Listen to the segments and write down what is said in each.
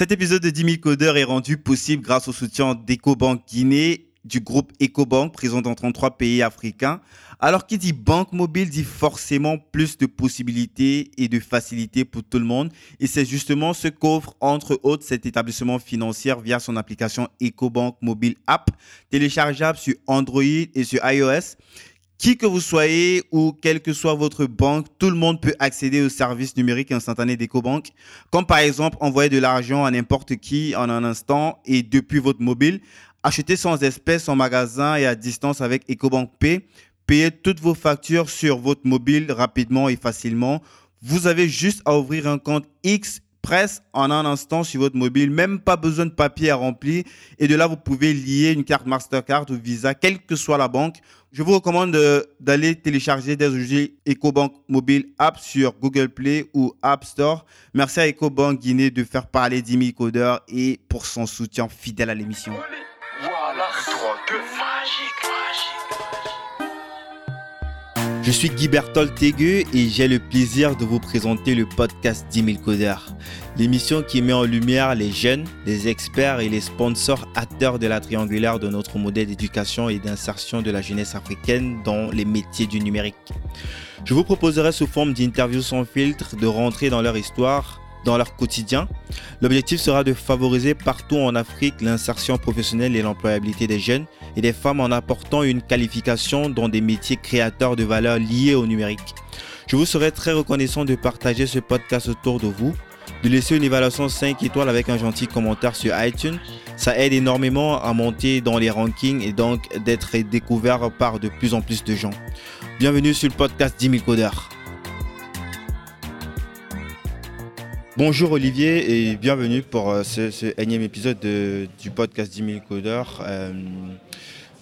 Cet épisode de 10 000 codeurs est rendu possible grâce au soutien d'EcoBank Guinée du groupe EcoBank présent dans 33 pays africains. Alors qui dit banque mobile dit forcément plus de possibilités et de facilités pour tout le monde. Et c'est justement ce qu'offre entre autres cet établissement financier via son application EcoBank Mobile App, téléchargeable sur Android et sur iOS. Qui que vous soyez ou quelle que soit votre banque, tout le monde peut accéder aux services numériques instantanés d'EcoBank, comme par exemple envoyer de l'argent à n'importe qui en un instant et depuis votre mobile, acheter sans espèces en magasin et à distance avec EcoBank Pay, payer toutes vos factures sur votre mobile rapidement et facilement. Vous avez juste à ouvrir un compte X presse en un instant sur votre mobile, même pas besoin de papier à remplir. Et de là, vous pouvez lier une carte Mastercard ou Visa, quelle que soit la banque. Je vous recommande d'aller télécharger des objets EcoBank Mobile App sur Google Play ou App Store. Merci à EcoBank Guinée de faire parler d'Imi codeurs et pour son soutien fidèle à l'émission. Voilà, Je suis Guy Bertol Tégueux et j'ai le plaisir de vous présenter le podcast 10 000 codeurs. L'émission qui met en lumière les jeunes, les experts et les sponsors acteurs de la triangulaire de notre modèle d'éducation et d'insertion de la jeunesse africaine dans les métiers du numérique. Je vous proposerai sous forme d'interviews sans filtre de rentrer dans leur histoire, dans leur quotidien. L'objectif sera de favoriser partout en Afrique l'insertion professionnelle et l'employabilité des jeunes et des femmes en apportant une qualification dans des métiers créateurs de valeur liés au numérique. Je vous serai très reconnaissant de partager ce podcast autour de vous, de laisser une évaluation 5 étoiles avec un gentil commentaire sur iTunes. Ça aide énormément à monter dans les rankings et donc d'être découvert par de plus en plus de gens. Bienvenue sur le podcast 10 000 codeurs. Bonjour Olivier et bienvenue pour euh, ce, énième épisode du podcast 10 000 codeurs. Euh,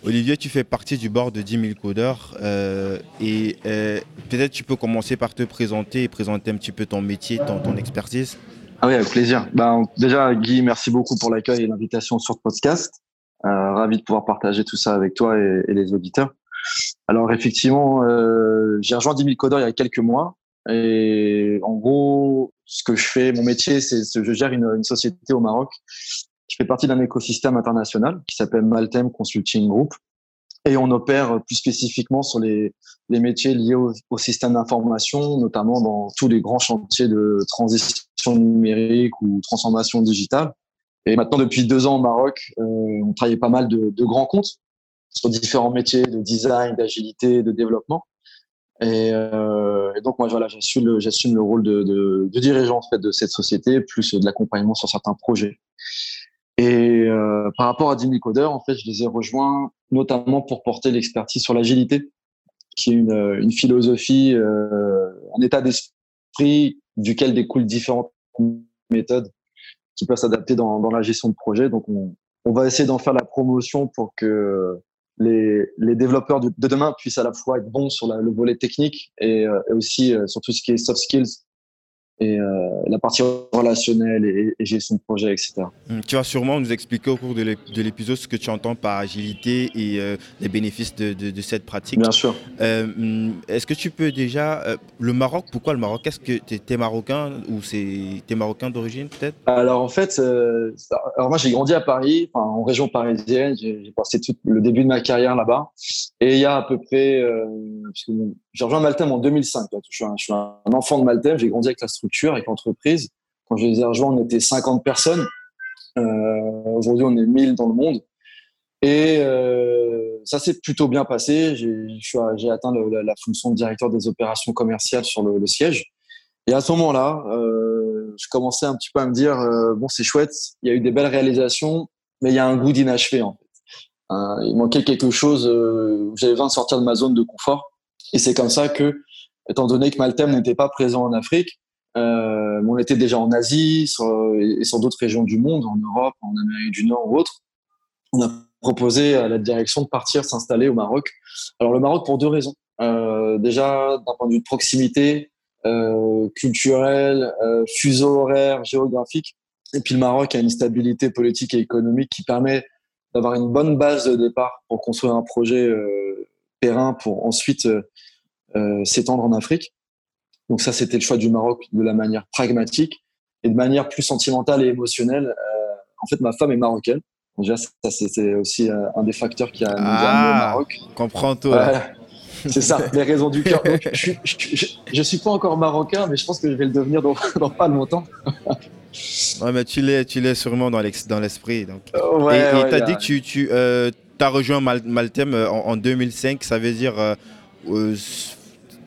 Olivier, tu fais partie du board de 10 000 codeurs euh, et peut-être tu peux commencer par te présenter et présenter un petit peu ton métier, ton, expertise. Ah oui, avec plaisir. Ben, déjà, Guy, merci beaucoup pour l'accueil et l'invitation sur le podcast. ravi de pouvoir partager tout ça avec toi et, et les auditeurs. Alors effectivement, j'ai rejoint 10 000 codeurs il y a quelques mois. Et en gros, ce que je fais, mon métier, c'est je gère une, société au Maroc qui fait partie d'un écosystème international qui s'appelle Maltem Consulting Group. Et on opère plus spécifiquement sur les, métiers liés au, au système d'information, notamment dans tous les grands chantiers de transition numérique ou transformation digitale. Et maintenant, depuis deux ans au Maroc, euh, on travaille pas mal de grands comptes sur différents métiers de design, d'agilité, de développement. Et, euh, donc moi voilà, j'assume le, j'assume le rôle de, de, de, dirigeant en fait de cette société, plus de l'accompagnement sur certains projets. Et euh, par rapport à 10 000 codeurs, en fait, je les ai rejoints notamment pour porter l'expertise sur l'agilité, qui est une, une philosophie, euh, un état d'esprit duquel découlent différentes méthodes qui peuvent s'adapter dans, dans la gestion de projet. Donc on, on va essayer d'en faire la promotion pour que les, les, développeurs de, demain puissent à la fois être bons sur le volet technique et, euh, et aussi euh, sur tout ce qui est soft skills et euh, la partie relationnelle et, et, gestion de projet, etc. Hum, tu vas sûrement nous expliquer au cours de l'épisode ce que tu entends par agilité et euh, les bénéfices de, de, de, cette pratique. Bien sûr. Euh, hum, Est-ce que tu peux déjà... Le Maroc, pourquoi le Maroc? Est-ce que tu es, marocain ou tu es marocain d'origine peut-être? Alors en fait, alors moi j'ai grandi à Paris, en région parisienne, j'ai passé tout le début de ma carrière là-bas. Et il y a à peu près... j'ai rejoint Maltem en 2005, je suis, un, je suis un enfant de Maltem, j'ai grandi avec la structure avec l'entreprise. Quand je les ai rejoints, on était 50 personnes. Euh, Aujourd'hui, on est 1000 dans le monde. Et euh, ça s'est plutôt bien passé. J'ai atteint la, fonction de directeur des opérations commerciales sur le, siège. Et à ce moment-là, euh, je commençais un petit peu à me dire bon, c'est chouette, il y a eu des belles réalisations, mais il y a un goût d'inachevé. Euh, il manquait quelque chose. Euh, J'avais besoin de sortir de ma zone de confort. Et c'est comme ça que, étant donné que Maltem n'était pas présent en Afrique, euh, on était déjà en Asie et sur d'autres régions du monde, en Europe, en Amérique du Nord ou autre. On a proposé à la direction de partir s'installer au Maroc. Alors le Maroc pour deux raisons. Euh, déjà d'un point de vue de proximité, euh, culturel, euh, fuseau horaire, géographique. Et puis le Maroc a une stabilité politique et économique qui permet d'avoir une bonne base de départ pour construire un projet périn pour ensuite s'étendre en Afrique. Donc ça, c'était le choix du Maroc de la manière pragmatique. Et de manière plus sentimentale et émotionnelle, en fait, ma femme est marocaine. Déjà, ça, c'est aussi un des facteurs qui a nous ah, au Maroc. Comprends tout. C'est ça, les raisons du cœur. je, je, suis pas encore marocain, mais je pense que je vais le devenir dans, dans pas longtemps. ouais, mais tu l'es, tu l'es sûrement dans l'esprit. Donc. et tu as dit que tu, tu euh, as rejoint Maltem euh, en, 2005, ça veut dire.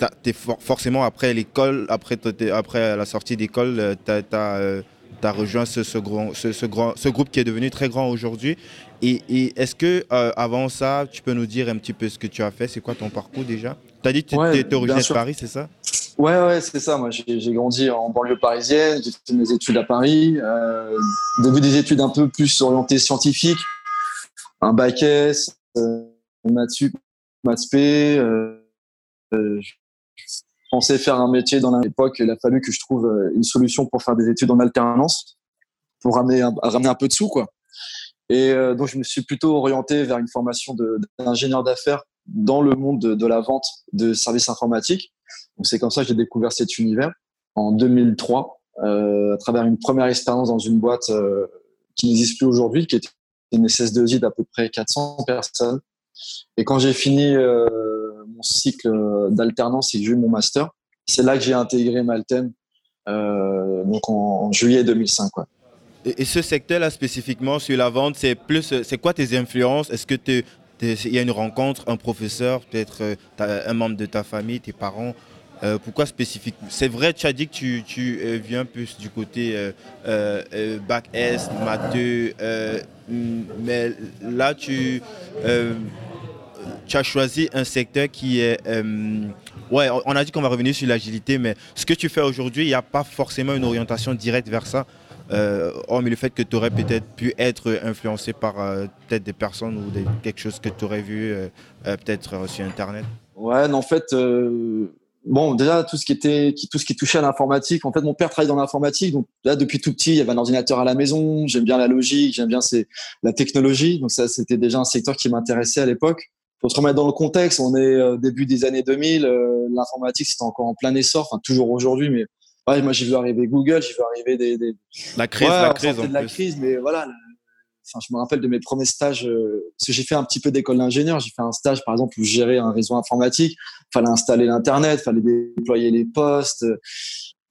Euh, euh es forcément après l'école, après, après la sortie d'école, tu as, as, rejoint ce, ce, grand, ce, ce, grand, ce groupe qui est devenu très grand aujourd'hui. Et, est-ce que euh, avant ça, tu peux nous dire un petit peu ce que tu as fait? C'est quoi ton parcours déjà? Tu as dit que tu étais originaire de Paris, c'est ça? Ouais, ouais, c'est ça. Moi, j'ai grandi en banlieue parisienne, j'ai fait mes études à Paris. Euh, début des études un peu plus orientées scientifiques, un bac S, euh, maths sup, maths p. Euh, euh, pensais faire un métier dans l'époque. Il a fallu que je trouve une solution pour faire des études en alternance, pour ramener un, ramener un peu de sous, quoi. Et euh, donc, je me suis plutôt orienté vers une formation d'ingénieur d'affaires dans le monde de, la vente de services informatiques. C'est comme ça que j'ai découvert cet univers en 2003, euh, à travers une première expérience dans une boîte euh, qui n'existe plus aujourd'hui, qui était une SS2I d'à peu près 400 personnes. Et quand j'ai fini mon cycle d'alternance et j'ai eu mon master, c'est là que j'ai intégré Maltem, donc en, juillet 2005. Quoi. Et, ce secteur-là spécifiquement sur la vente, c'est plus, c'est quoi tes influences? Est-ce que il y a une rencontre, un professeur, peut-être euh, un membre de ta famille, tes parents? Euh, pourquoi spécifiquement C'est vrai, tu as dit que tu, tu euh, viens plus du côté bac S, maths mais là tu, tu as choisi un secteur qui est... ouais, on a dit qu'on va revenir sur l'agilité, mais ce que tu fais aujourd'hui, il n'y a pas forcément une orientation directe vers ça. Euh, hormis le fait que tu aurais peut-être pu être influencé par euh, peut-être des personnes ou quelque chose que tu aurais vu euh, peut-être sur Internet Ouais, en fait, bon, déjà, tout ce qui était, tout ce qui touchait à l'informatique, en fait, mon père travaille dans l'informatique, donc là, depuis tout petit, il y avait un ordinateur à la maison, j'aime bien la logique, j'aime bien la technologie, donc ça, c'était déjà un secteur qui m'intéressait à l'époque. Faut se remettre dans le contexte, on est début des années 2000, l'informatique, c'était encore en plein essor, enfin, toujours aujourd'hui, mais ouais, moi j'ai vu arriver Google, j'ai vu arriver des, des... la crise, la crise, de la crise, mais voilà. Enfin, je me rappelle de mes premiers stages, euh, parce que j'ai fait un petit peu d'école d'ingénieur. J'ai fait un stage, par exemple, où je gérais un réseau informatique. Fallait installer l'internet, fallait déployer les postes.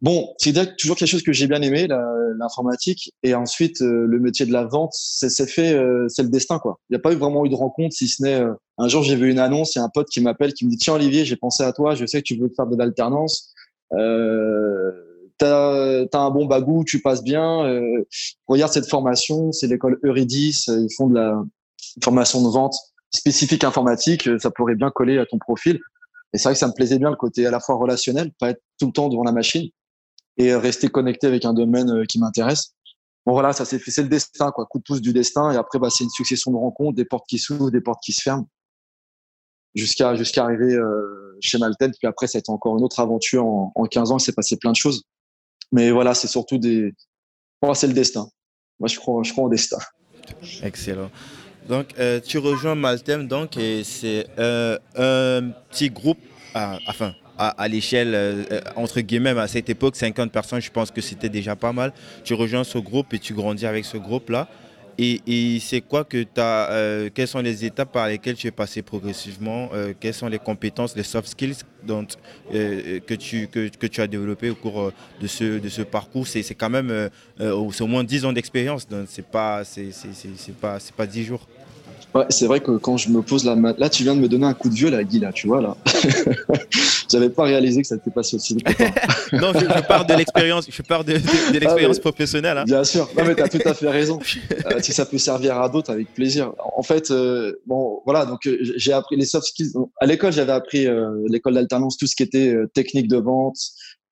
Bon, c'est toujours quelque chose que j'ai bien aimé, l'informatique. Et ensuite, euh, le métier de la vente, c'est fait, euh, c'est le destin, quoi. Il n'y a pas eu vraiment eu de rencontre, si ce n'est un jour j'ai vu une annonce, il y a un pote qui m'appelle, qui me dit tiens Olivier, j'ai pensé à toi, je sais que tu veux faire de l'alternance. Euh, t'as as un bon bagou, tu passes bien. Euh, regarde cette formation, c'est l'école Eurydice, ils font de la formation de vente spécifique informatique, ça pourrait bien coller à ton profil. Et c'est vrai que ça me plaisait bien le côté à la fois relationnel, pas être tout le temps devant la machine et rester connecté avec un domaine euh, qui m'intéresse. Bon voilà, ça c'est le destin quoi, coup de pouce du destin et après bah c'est une succession de rencontres, des portes qui s'ouvrent, des portes qui se ferment jusqu'à jusqu'à arriver euh, chez Malten. Puis après, ça a été encore une autre aventure. En, en 15 ans, il s'est passé plein de choses. Mais voilà, c'est surtout des. Moi, c'est le destin. Moi, je crois, je crois au destin. Excellent. Donc, euh, tu rejoins Maltem, donc, et c'est euh, un petit groupe, enfin, à, à l'échelle, euh, entre guillemets, à cette époque, 50 personnes, je pense que c'était déjà pas mal. Tu rejoins ce groupe et tu grandis avec ce groupe-là. Et, c'est quoi que tu as, euh, quelles sont les étapes par lesquelles tu es passé progressivement euh, Quelles sont les compétences, les soft skills dont, euh, que, tu, que, que, tu as développées au cours de ce, de ce parcours? C'est quand même, c'est au moins 10 ans d'expérience, donc c'est pas, c'est pas, pas 10 jours. Ouais, c'est vrai que quand je me pose la là, tu viens de me donner un coup de vieux, là, Guy, là, tu vois, là. J'avais pas réalisé que ça t'était passé aussi non, je, parle de l'expérience, je parle de, de, ah, l'expérience professionnelle. Hein. Bien sûr. Non, mais t'as tout à fait raison. Euh, si ça peut servir à d'autres, avec plaisir. En fait, euh, bon, voilà, donc euh, j'ai appris les soft skills. À l'école, j'avais appris l'école d'alternance, tout ce qui était technique de vente,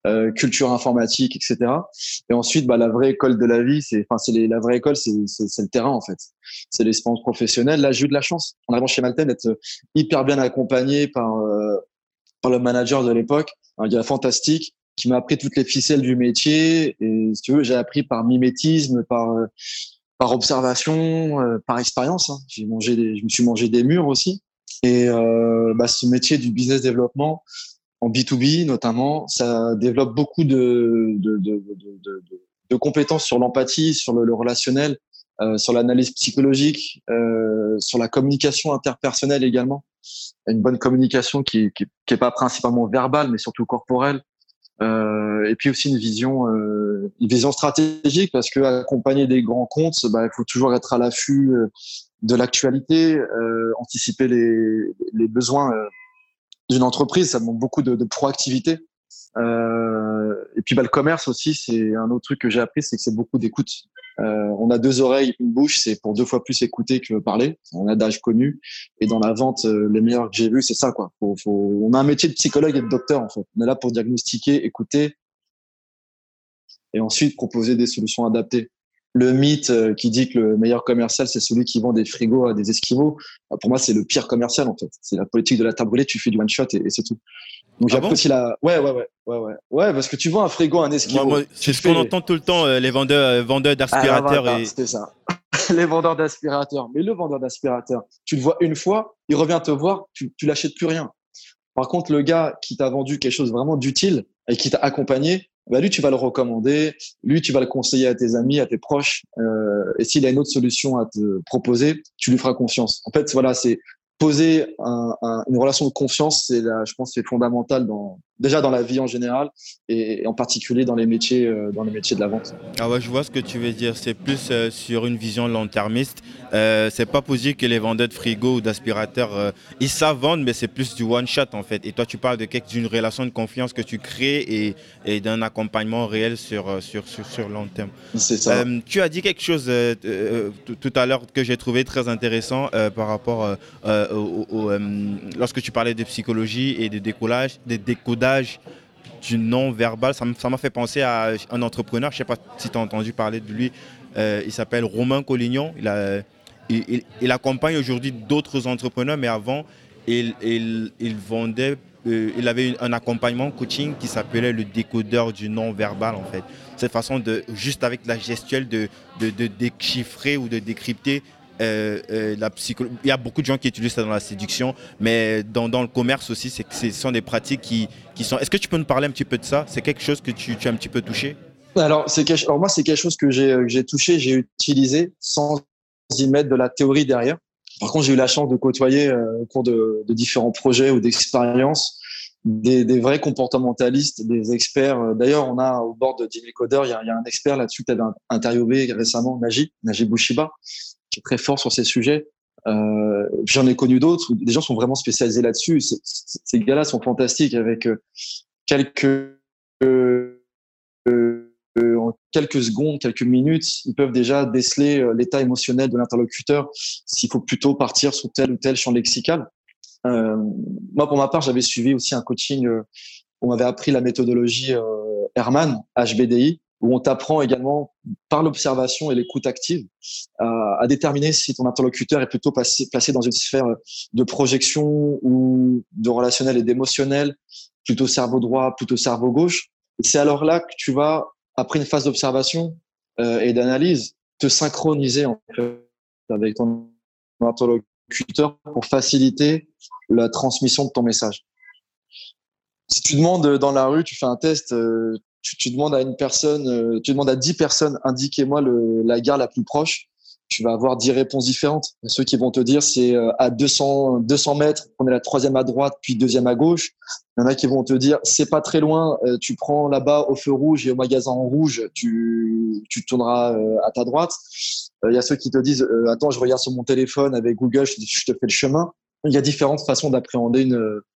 euh, culture informatique, etc. Et ensuite, bah, la vraie école de la vie, c'est, enfin, c'est la vraie école, c'est, c'est, le terrain en fait. C'est l'expérience professionnelle. Là, j'ai eu de la chance, en arrivant chez Malten, d'être hyper bien accompagné par euh, par le manager de l'époque, un gars fantastique qui m'a appris toutes les ficelles du métier. Et si tu veux, j'ai appris par mimétisme, par euh, par observation, par expérience. Hein. J'ai mangé, des, je me suis mangé des murs aussi. Et bah, ce métier du business développement, en B2B notamment, ça développe beaucoup de, de, de, de compétences sur l'empathie, sur le, relationnel, euh, sur l'analyse psychologique, euh, sur la communication interpersonnelle également. Une bonne communication qui, qui, qui est pas principalement verbale, mais surtout corporelle. Euh, et puis aussi une vision, euh, une vision stratégique parce que accompagner des grands comptes, bah, il faut toujours être à l'affût euh, de l'actualité, euh, anticiper les, les besoins euh, d'une entreprise. Ça demande beaucoup de, de proactivité. Euh, et puis bah, le commerce aussi, c'est un autre truc que j'ai appris, c'est que c'est beaucoup d'écoute. Euh, on a deux oreilles, une bouche, c'est pour deux fois plus écouter que parler. C'est un adage connu. Et dans la vente, euh, les meilleurs que j'ai vus, c'est ça. Quoi. Faut, faut... On a un métier de psychologue et de docteur en fait. On est là pour diagnostiquer, écouter, et ensuite proposer des solutions adaptées le mythe euh, qui dit que le meilleur commercial, c'est celui qui vend des frigos à des esquimaux, bah, pour moi, c'est le pire commercial, en fait. C'est la politique de la table tu fais du one shot et, c'est tout. Donc, ah j'apprécie la. Ouais, ouais, ouais, ouais, ouais. Ouais, parce que tu vends un frigo un esquimau. c'est ce qu'on entend tout le temps, euh, les vendeurs, euh, vendeurs d'aspirateurs. Ah, et... C'était ça. les vendeurs d'aspirateurs. Mais le vendeur d'aspirateur, tu le vois une fois, il revient te voir, tu, tu l'achètes plus rien. Par contre, le gars qui t'a vendu quelque chose vraiment d'utile et qui t'a accompagné, bah lui, tu vas le recommander, lui, tu vas le conseiller à tes amis, à tes proches. Euh, et s'il a une autre solution à te proposer, tu lui feras confiance. En fait, voilà, c'est poser un, un, une relation de confiance, c'est je pense, c'est fondamental dans déjà dans la vie en général et, en particulier dans les métiers, euh, dans les métiers de la vente. Ah ouais, je vois ce que tu veux dire. C'est plus euh, sur une vision long-termiste. Euh, c'est pas possible que les vendeurs de frigo ou d'aspirateurs, euh, ils savent vendre, mais c'est plus du one shot en fait. Et toi, tu parles de d'une relation de confiance que tu crées et, et d'un accompagnement réel sur sur sur, sur long terme. C'est ça. tu as dit quelque chose tout à l'heure que j'ai trouvé très intéressant par rapport au, au, lorsque tu parlais de psychologie et de décollage, de décodage du non-verbal. Ça m'a fait penser à un entrepreneur, je ne sais pas si tu as entendu parler de lui, euh, il s'appelle Romain Collignon. Il, accompagne aujourd'hui d'autres entrepreneurs, mais avant, il, vendait, euh, il avait un accompagnement coaching qui s'appelait le décodeur du non-verbal, en fait. Cette façon de, juste avec la gestuelle, de déchiffrer ou de décrypter euh, euh, Il y a beaucoup de gens qui utilisent ça dans la séduction, mais dans, le commerce aussi, c'est, ce sont des pratiques qui, sont. Est-ce que tu peux nous parler un petit peu de ça? C'est quelque chose que tu, as un petit peu touché? Alors, moi, c'est quelque chose que j'ai, touché, j'ai utilisé sans y mettre de la théorie derrière. Par contre, j'ai eu la chance de côtoyer euh, au cours de, différents projets ou d'expériences des, vrais comportementalistes, des experts. D'ailleurs, on a au bord de Jimmy Coder, il y a, il y a un expert là-dessus que tu avais interviewé récemment, Naji, Naji Bushiba, très fort sur ces sujets. Euh, J'en ai connu d'autres des gens sont vraiment spécialisés là-dessus. Ces gars-là sont fantastiques avec euh, quelques euh, quelques secondes, quelques minutes, ils peuvent déjà déceler l'état émotionnel de l'interlocuteur s'il faut plutôt partir sur tel ou tel champ lexical. Moi, pour ma part, j'avais suivi aussi un coaching. on m'avait appris la méthodologie Herman, HBDI, où on t'apprend également par l'observation et l'écoute active à, à, déterminer si ton interlocuteur est plutôt placé, placé dans une sphère de projection ou de relationnel et d'émotionnel, plutôt cerveau droit, plutôt cerveau gauche. C'est alors là que tu vas, après une phase d'observation euh, et d'analyse, te synchroniser avec ton interlocuteur pour faciliter la transmission de ton message. Si tu demandes dans la rue, tu fais un test, euh, tu, demandes à une personne, euh, tu demandes à 10 personnes, indiquez-moi la gare la plus proche, tu vas avoir 10 réponses différentes. ceux qui vont te dire c'est euh, à 200, 200 mètres, on est la troisième à droite, puis deuxième à gauche. Il y en a qui vont te dire c'est pas très loin, euh, tu prends là-bas au feu rouge et au magasin en rouge, tu, tu tourneras à ta droite. Il y a ceux qui te disent attends, je regarde sur mon téléphone avec Google, je te fais le chemin. Il y a différentes façons d'appréhender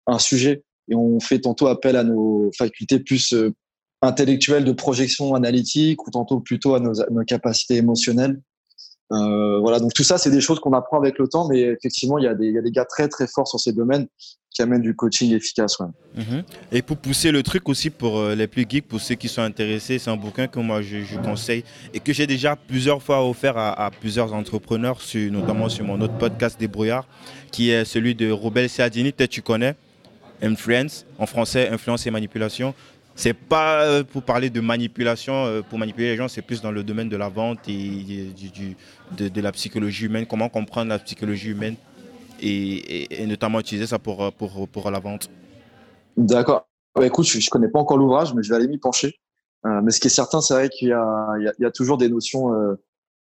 un sujet et on fait tantôt appel à nos facultés plus intellectuel de projection analytique ou tantôt plutôt à nos, capacités émotionnelles. Euh, voilà, donc tout ça, c'est des choses qu'on apprend avec le temps, mais effectivement, il y, a des, gars très très forts sur ces domaines qui amènent du coaching efficace. Mm-hmm. Et pour pousser le truc aussi pour euh, les plus geeks, pour ceux qui sont intéressés, c'est un bouquin que moi je, conseille et que j'ai déjà plusieurs fois offert à, plusieurs entrepreneurs, notamment sur mon autre podcast Débrouillard, qui est celui de Robel Seadini, peut-être tu connais, Influence, en français, influence et manipulation. C'est pas euh, pour parler de manipulation, euh, pour manipuler les gens, c'est plus dans le domaine de la vente et de, la psychologie humaine, comment comprendre la psychologie humaine et, notamment utiliser ça pour, pour la vente. D'accord. Écoute, je ne connais pas encore l'ouvrage, mais je vais aller m'y pencher. mais ce qui est certain, c'est vrai qu'il y a toujours des notions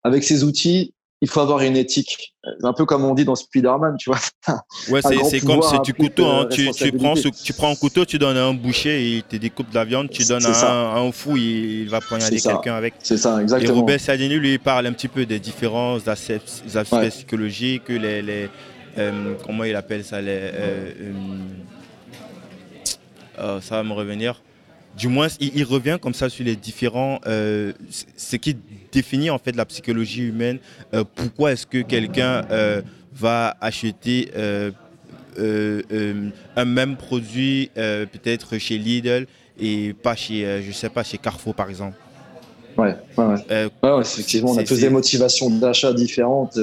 avec ces outils il faut avoir une éthique. Un peu comme on dit dans Spider-Man, tu vois. Ouais, c'est comme si tu couteau, hein. tu, tu, prends, tu prends un couteau, tu donnes à un boucher, il te découpe de la viande, tu donnes à un, fou, il va poignarder quelqu'un avec. C'est ça, exactement. Et Robert Sadini, lui, il parle un petit peu des différents aspects, aspects psychologiques, les, les euh, comment il appelle ça, les, euh, euh, ça va me revenir du moins, il, revient comme ça sur les différents, euh, ce qui définit en fait la psychologie humaine. Euh, pourquoi est-ce que quelqu'un euh, va acheter un même produit peut-être chez Lidl et pas chez, je sais pas, chez Carrefour par exemple? Ouais, ouais, ouais. effectivement, on a tous des motivations d'achat différentes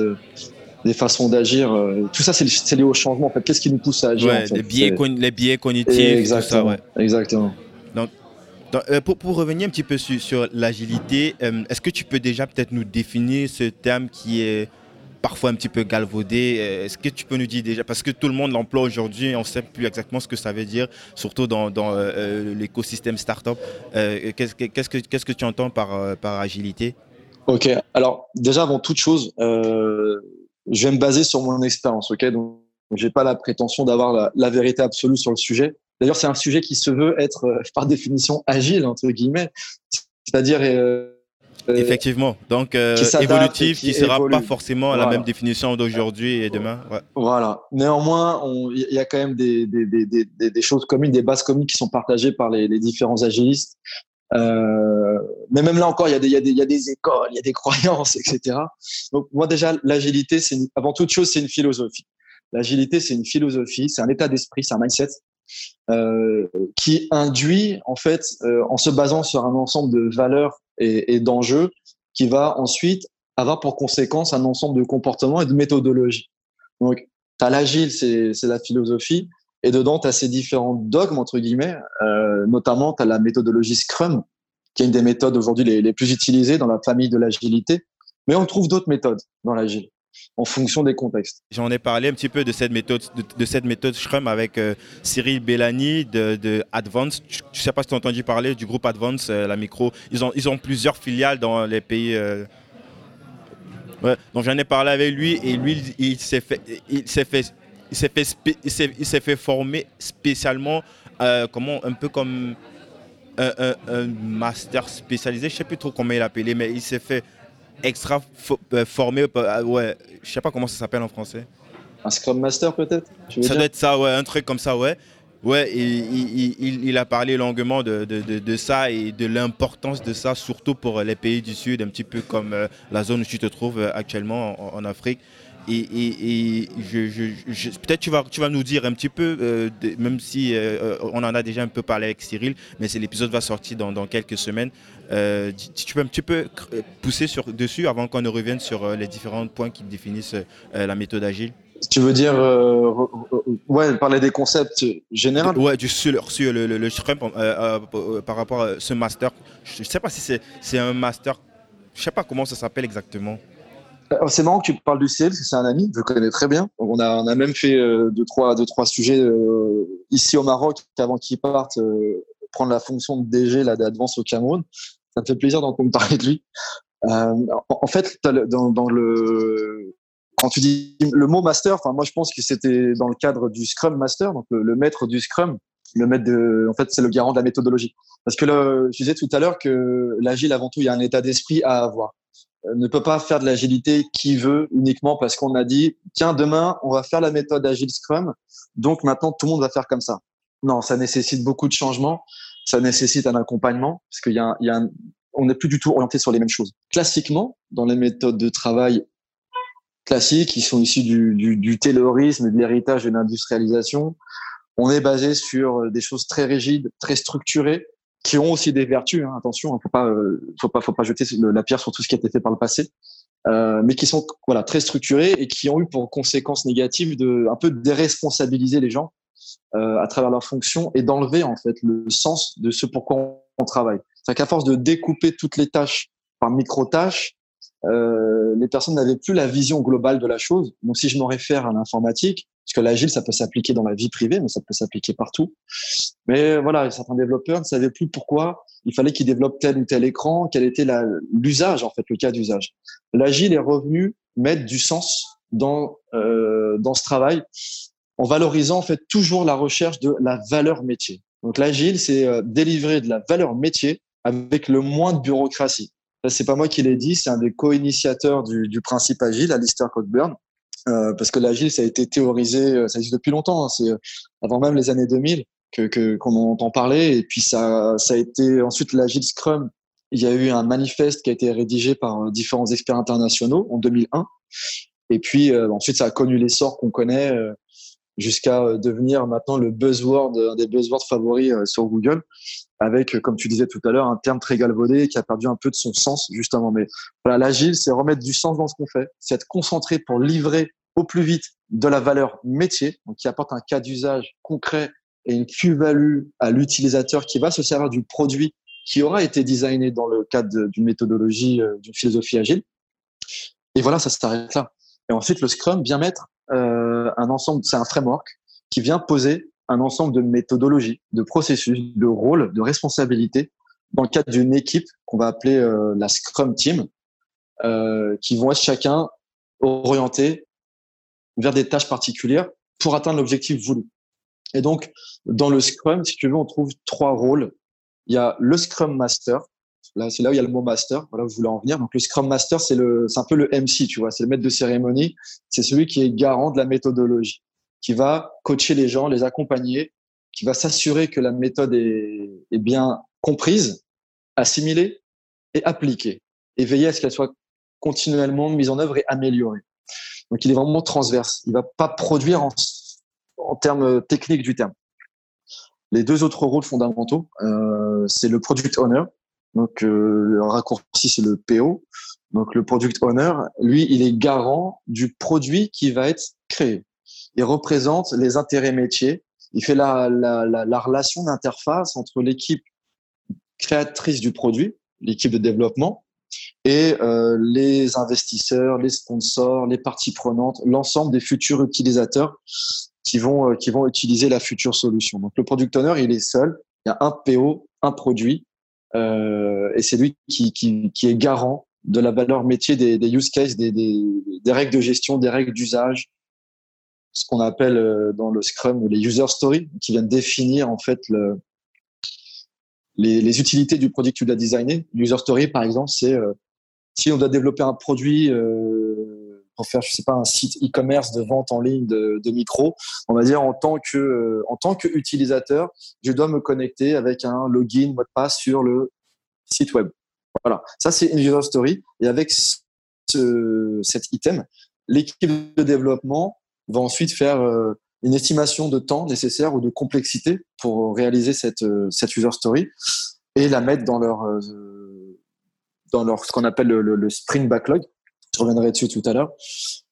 des façons d'agir. tout ça, c'est lié au changement. En fait, qu'est-ce qui nous pousse à agir les, biais les biais cognitifs. Exactement. Tout ça, Exactement. Euh, pour, revenir un petit peu sur, l'agilité, euh, est-ce que tu peux déjà peut-être nous définir ce terme qui est parfois un petit peu galvaudé? Euh, Est-ce que tu peux nous dire déjà, parce que tout le monde l'emploie aujourd'hui, on ne sait plus exactement ce que ça veut dire, surtout dans, l'écosystème startup. Qu'est-ce que, qu'est-ce que tu entends par, agilité? Ok, alors déjà avant toute chose, je vais me baser sur mon expérience, ok? Donc, j'ai pas la prétention d'avoir la, vérité absolue sur le sujet. D'ailleurs, c'est un sujet qui se veut être, euh, par définition, agile, entre guillemets. C'est-à-dire. Euh, euh, Effectivement. Donc, évolutif, qui ne sera pas forcément la même définition d'aujourd'hui et demain. Voilà. Néanmoins, il y a quand même des, des, des, des, choses communes, des bases communes qui sont partagées par les, les différents agilistes. Euh, mais même là encore, il y, a des, y y a écoles, il y a des croyances, etc. Donc moi déjà, l'agilité, c'est avant toute chose, c'est une philosophie. L'agilité, c'est une philosophie, c'est un état d'esprit, c'est un mindset euh, qui induit en fait euh, en se basant sur un ensemble de valeurs et, d'enjeux qui va ensuite avoir pour conséquence un ensemble de comportements et de méthodologies. Donc, tu as l'agile, c'est la philosophie, et dedans, tu as ces différents dogmes, entre guillemets, euh, notamment tu as la méthodologie Scrum, qui est une des méthodes aujourd'hui les, plus utilisées dans la famille de l'agilité, mais on trouve d'autres méthodes dans l'agile en fonction des contextes. J'en ai parlé un petit peu de cette méthode, de, cette méthode Scrum avec euh, Cyril Bellani de, Advance. Je ne sais pas si tu as entendu parler du groupe Advance, euh, la micro. Ils ont, ils ont plusieurs filiales dans les pays. Euh, donc j'en ai parlé avec lui et lui, il s'est fait, il s'est fait, il s'est fait, il s'est fait former spécialement, comment, un peu comme un, un, master spécialisé. Je ne sais plus trop comment il l'appelait, mais il s'est fait extra euh, formé, euh, ouais, je sais pas comment ça s'appelle en français. Un Scrum Master peut-être Ça doit être ça, ouais, un truc comme ça, ouais. Ouais, il, il, il, a parlé longuement de, de, de, ça et de l'importance de ça, surtout pour les pays du Sud, un petit peu comme euh, la zone où tu te trouves actuellement en Afrique. Et, je, peut-être tu vas, tu vas nous dire un petit peu, euh, même si euh, on en a déjà un peu parlé avec Cyril, mais l'épisode va sortir dans, dans quelques semaines. Euh, tu peux un petit peu pousser sur, dessus avant qu'on ne revienne sur les différents points qui définissent la méthode agile? Tu veux dire, ouais, parler des concepts généraux Ouais, du, sur, sur le, le, Scrum par rapport à ce master. Je ne sais pas si c'est un master, je ne sais pas comment ça s'appelle exactement. C'est marrant que tu parles du ciel, c'est un ami, je le connais très bien. On a, on a même fait euh, deux, trois, deux, trois sujets euh, ici au Maroc avant qu'il parte euh, prendre la fonction de DG d'Advance au Cameroun. Ça me fait plaisir d'entendre parler de lui. en, fait, dans, le, quand tu dis le mot master, moi je pense que c'était dans le cadre du Scrum Master, donc le, maître du Scrum, le maître de, en fait c'est le garant de la méthodologie. Parce que je disais tout à l'heure que l'agile avant tout il y a un état d'esprit à avoir. Euh, ne peut pas faire de l'agilité qui veut uniquement parce qu'on a dit tiens demain on va faire la méthode agile Scrum donc maintenant tout le monde va faire comme ça. Non, ça nécessite beaucoup de changements, ça nécessite un accompagnement parce qu'il y a, il y a on n'est plus du tout orienté sur les mêmes choses. Classiquement, dans les méthodes de travail classiques qui sont issues du, du, du taylorisme de l'héritage de l'industrialisation, on est basé sur des choses très rigides, très structurées, qui ont aussi des vertus. Hein, attention, hein, faut pas, euh, faut pas, faut pas jeter la pierre sur tout ce qui a été fait par le passé, euh, mais qui sont voilà très structurés et qui ont eu pour conséquence négative de un peu déresponsabiliser les gens euh, à travers leurs fonctions et d'enlever en fait le sens de ce pourquoi on travaille. C'est qu'à force de découper toutes les tâches par micro-tâches, euh, les personnes n'avaient plus la vision globale de la chose. Donc, si je me réfère à l'informatique, Parce que l'agile, ça peut s'appliquer dans la vie privée, mais ça peut s'appliquer partout. Mais voilà, certains développeurs ne savaient plus pourquoi il fallait qu'ils développent tel ou tel écran, quel était l'usage, en fait, le cas d'usage. L'agile est revenu mettre du sens dans, euh, dans ce travail en valorisant en fait toujours la recherche de la valeur métier. Donc l'agile, c'est euh, délivrer de la valeur métier avec le moins de bureaucratie. C'est pas moi qui l'ai dit, c'est un des co-initiateurs du, du, principe agile, Alistair Cockburn. Euh, parce que l'agile, ça a été théorisé, euh, ça existe depuis longtemps. Hein, c'est euh, avant même les années 2000 que qu'on entend parler. Et puis ça, ça a été ensuite l'agile Scrum. Il y a eu un manifeste qui a été rédigé par différents experts internationaux en 2001. Et puis ensuite, ça a connu l'essor qu'on connaît jusqu'à devenir maintenant le buzzword, un des buzzwords favoris sur Google, avec, comme tu disais tout à l'heure, un terme très galvaudé qui a perdu un peu de son sens, justement. Mais voilà, l'agile, c'est remettre du sens dans ce qu'on fait, c'est être concentré pour livrer au plus vite de la valeur métier, donc qui apporte un cas d'usage concret et une plus-value à l'utilisateur qui va se servir du produit qui aura été designé dans le cadre d'une méthodologie, euh, d'une philosophie agile. Et voilà, ça s'arrête là. Et ensuite, le Scrum vient mettre euh, un ensemble, c'est un framework qui vient poser un ensemble de méthodologies, de processus, de rôles, de responsabilités dans le cadre d'une équipe qu'on va appeler euh, la Scrum Team, euh, qui vont être chacun orientés vers des tâches particulières pour atteindre l'objectif voulu. Et donc, dans le Scrum, si tu veux, on trouve trois rôles. Il y a le Scrum Master. Là, c'est là où il y a le mot master. Voilà je voulais en venir. Donc, le Scrum Master, c'est le, c'est un peu le MC, tu vois. C'est le maître de cérémonie. C'est celui qui est garant de la méthodologie qui va coacher les gens, les accompagner, qui va s'assurer que la méthode est, bien comprise, assimilée et appliquée, et veiller à ce qu'elle soit continuellement mise en œuvre et améliorée. Donc il est vraiment transverse. Il va pas produire en, termes techniques du terme. Les deux autres rôles fondamentaux, euh, c'est le product owner. Donc euh, raccourci c'est le PO. Donc le product owner, lui, il est garant du produit qui va être créé il représente les intérêts métiers. Il fait la, la, la, la relation d'interface entre l'équipe créatrice du produit, l'équipe de développement, et euh, les investisseurs, les sponsors, les parties prenantes, l'ensemble des futurs utilisateurs qui vont, euh, qui vont utiliser la future solution. Donc le product owner, il est seul. Il y a un PO, un produit, euh, et c'est lui qui, qui, qui, est garant de la valeur métier des, des use cases, des, des, des, règles de gestion, des règles d'usage, ce qu'on appelle euh, dans le Scrum les user stories, qui viennent définir en fait le, les, les, utilités du produit que tu dois designer. User story, par exemple, c'est euh, si on doit développer un produit euh, pour faire, je sais pas, un site e-commerce de vente en ligne de, de micro, on va dire en tant que euh, en tant que utilisateur, je dois me connecter avec un login, mot de passe sur le site web. Voilà, ça c'est une user story. Et avec ce, cet item, l'équipe de développement va ensuite faire euh, une estimation de temps nécessaire ou de complexité pour réaliser cette, euh, cette user story et la mettre dans leur, euh, dans leur ce qu'on appelle le, le, sprint backlog. Je reviendrai dessus tout à l'heure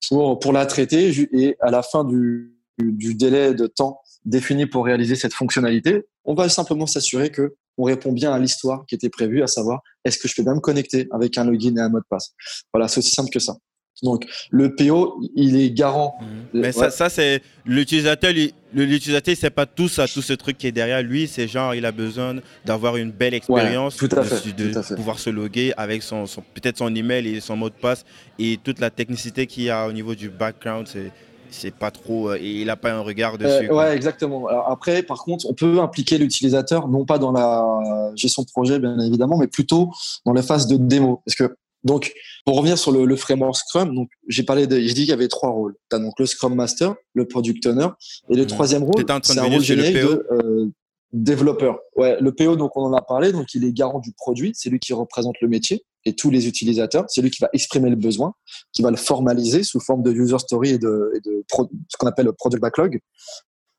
pour, pour la traiter et à la fin du, du délai de temps défini pour réaliser cette fonctionnalité, on va simplement s'assurer que on répond bien à l'histoire qui était prévue, à savoir est-ce que je peux bien me connecter avec un login et un mot de passe? Voilà, c'est aussi simple que ça. Donc le PO, il est garant. Mhm. Mais ça, ça c'est l'utilisateur. L'utilisateur, c'est pas tout ça, tout ce truc qui est derrière lui. C'est genre, il a besoin d'avoir une belle expérience, de, pouvoir se loguer avec son, peut-être son email et son mot de passe et toute la technicité qu'il y a au niveau du background. C'est c'est pas trop euh, et il n'a pas un regard dessus. Euh, ouais, exactement. Alors après, par contre, on peut impliquer l'utilisateur non pas dans la gestion de projet, bien évidemment, mais plutôt dans la phase de démo, parce que donc, pour revenir sur le, le framework Scrum, donc j'ai parlé de, j'ai dit qu'il y avait trois rôles. Tu as donc le Scrum Master, le Product Owner, et le mmh. troisième rôle, c'est un rôle générique de euh, développeur. Ouais, le PO, donc on en a parlé, donc il est garant du produit, c'est lui qui représente le métier et tous les utilisateurs, c'est lui qui va exprimer le besoin, qui va le formaliser sous forme de user story et de, et de ce qu'on appelle le product backlog.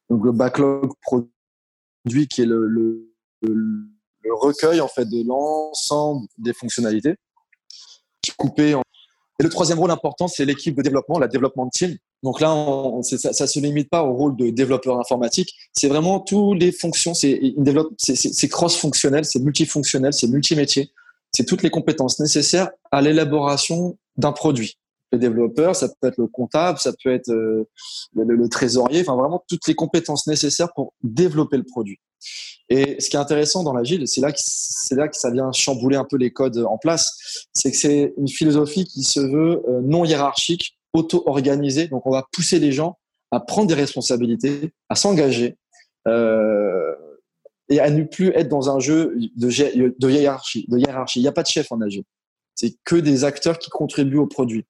Donc le backlog produit qui est le, le, le recueil en fait de l'ensemble des fonctionnalités Et le troisième rôle important, c'est l'équipe de développement, la développement team. Donc là, on, ça, ne se limite pas au rôle de développeur informatique. C'est vraiment toutes les fonctions. C'est cross-fonctionnel, c'est multifonctionnel, c'est multimétier. C'est toutes les compétences nécessaires à l'élaboration d'un produit. le développeur, ça peut être le comptable, ça peut être le, le, trésorier, enfin vraiment toutes les compétences nécessaires pour développer le produit. Et ce qui est intéressant dans l'agile, c'est là, que, là que ça vient chambouler un peu les codes en place, c'est que c'est une philosophie qui se veut non hiérarchique, auto-organisée. Donc on va pousser les gens à prendre des responsabilités, à s'engager euh, et à ne plus être dans un jeu de, hiérarchie. Il n'y a pas de chef en agile. C'est que des acteurs qui contribuent au produit.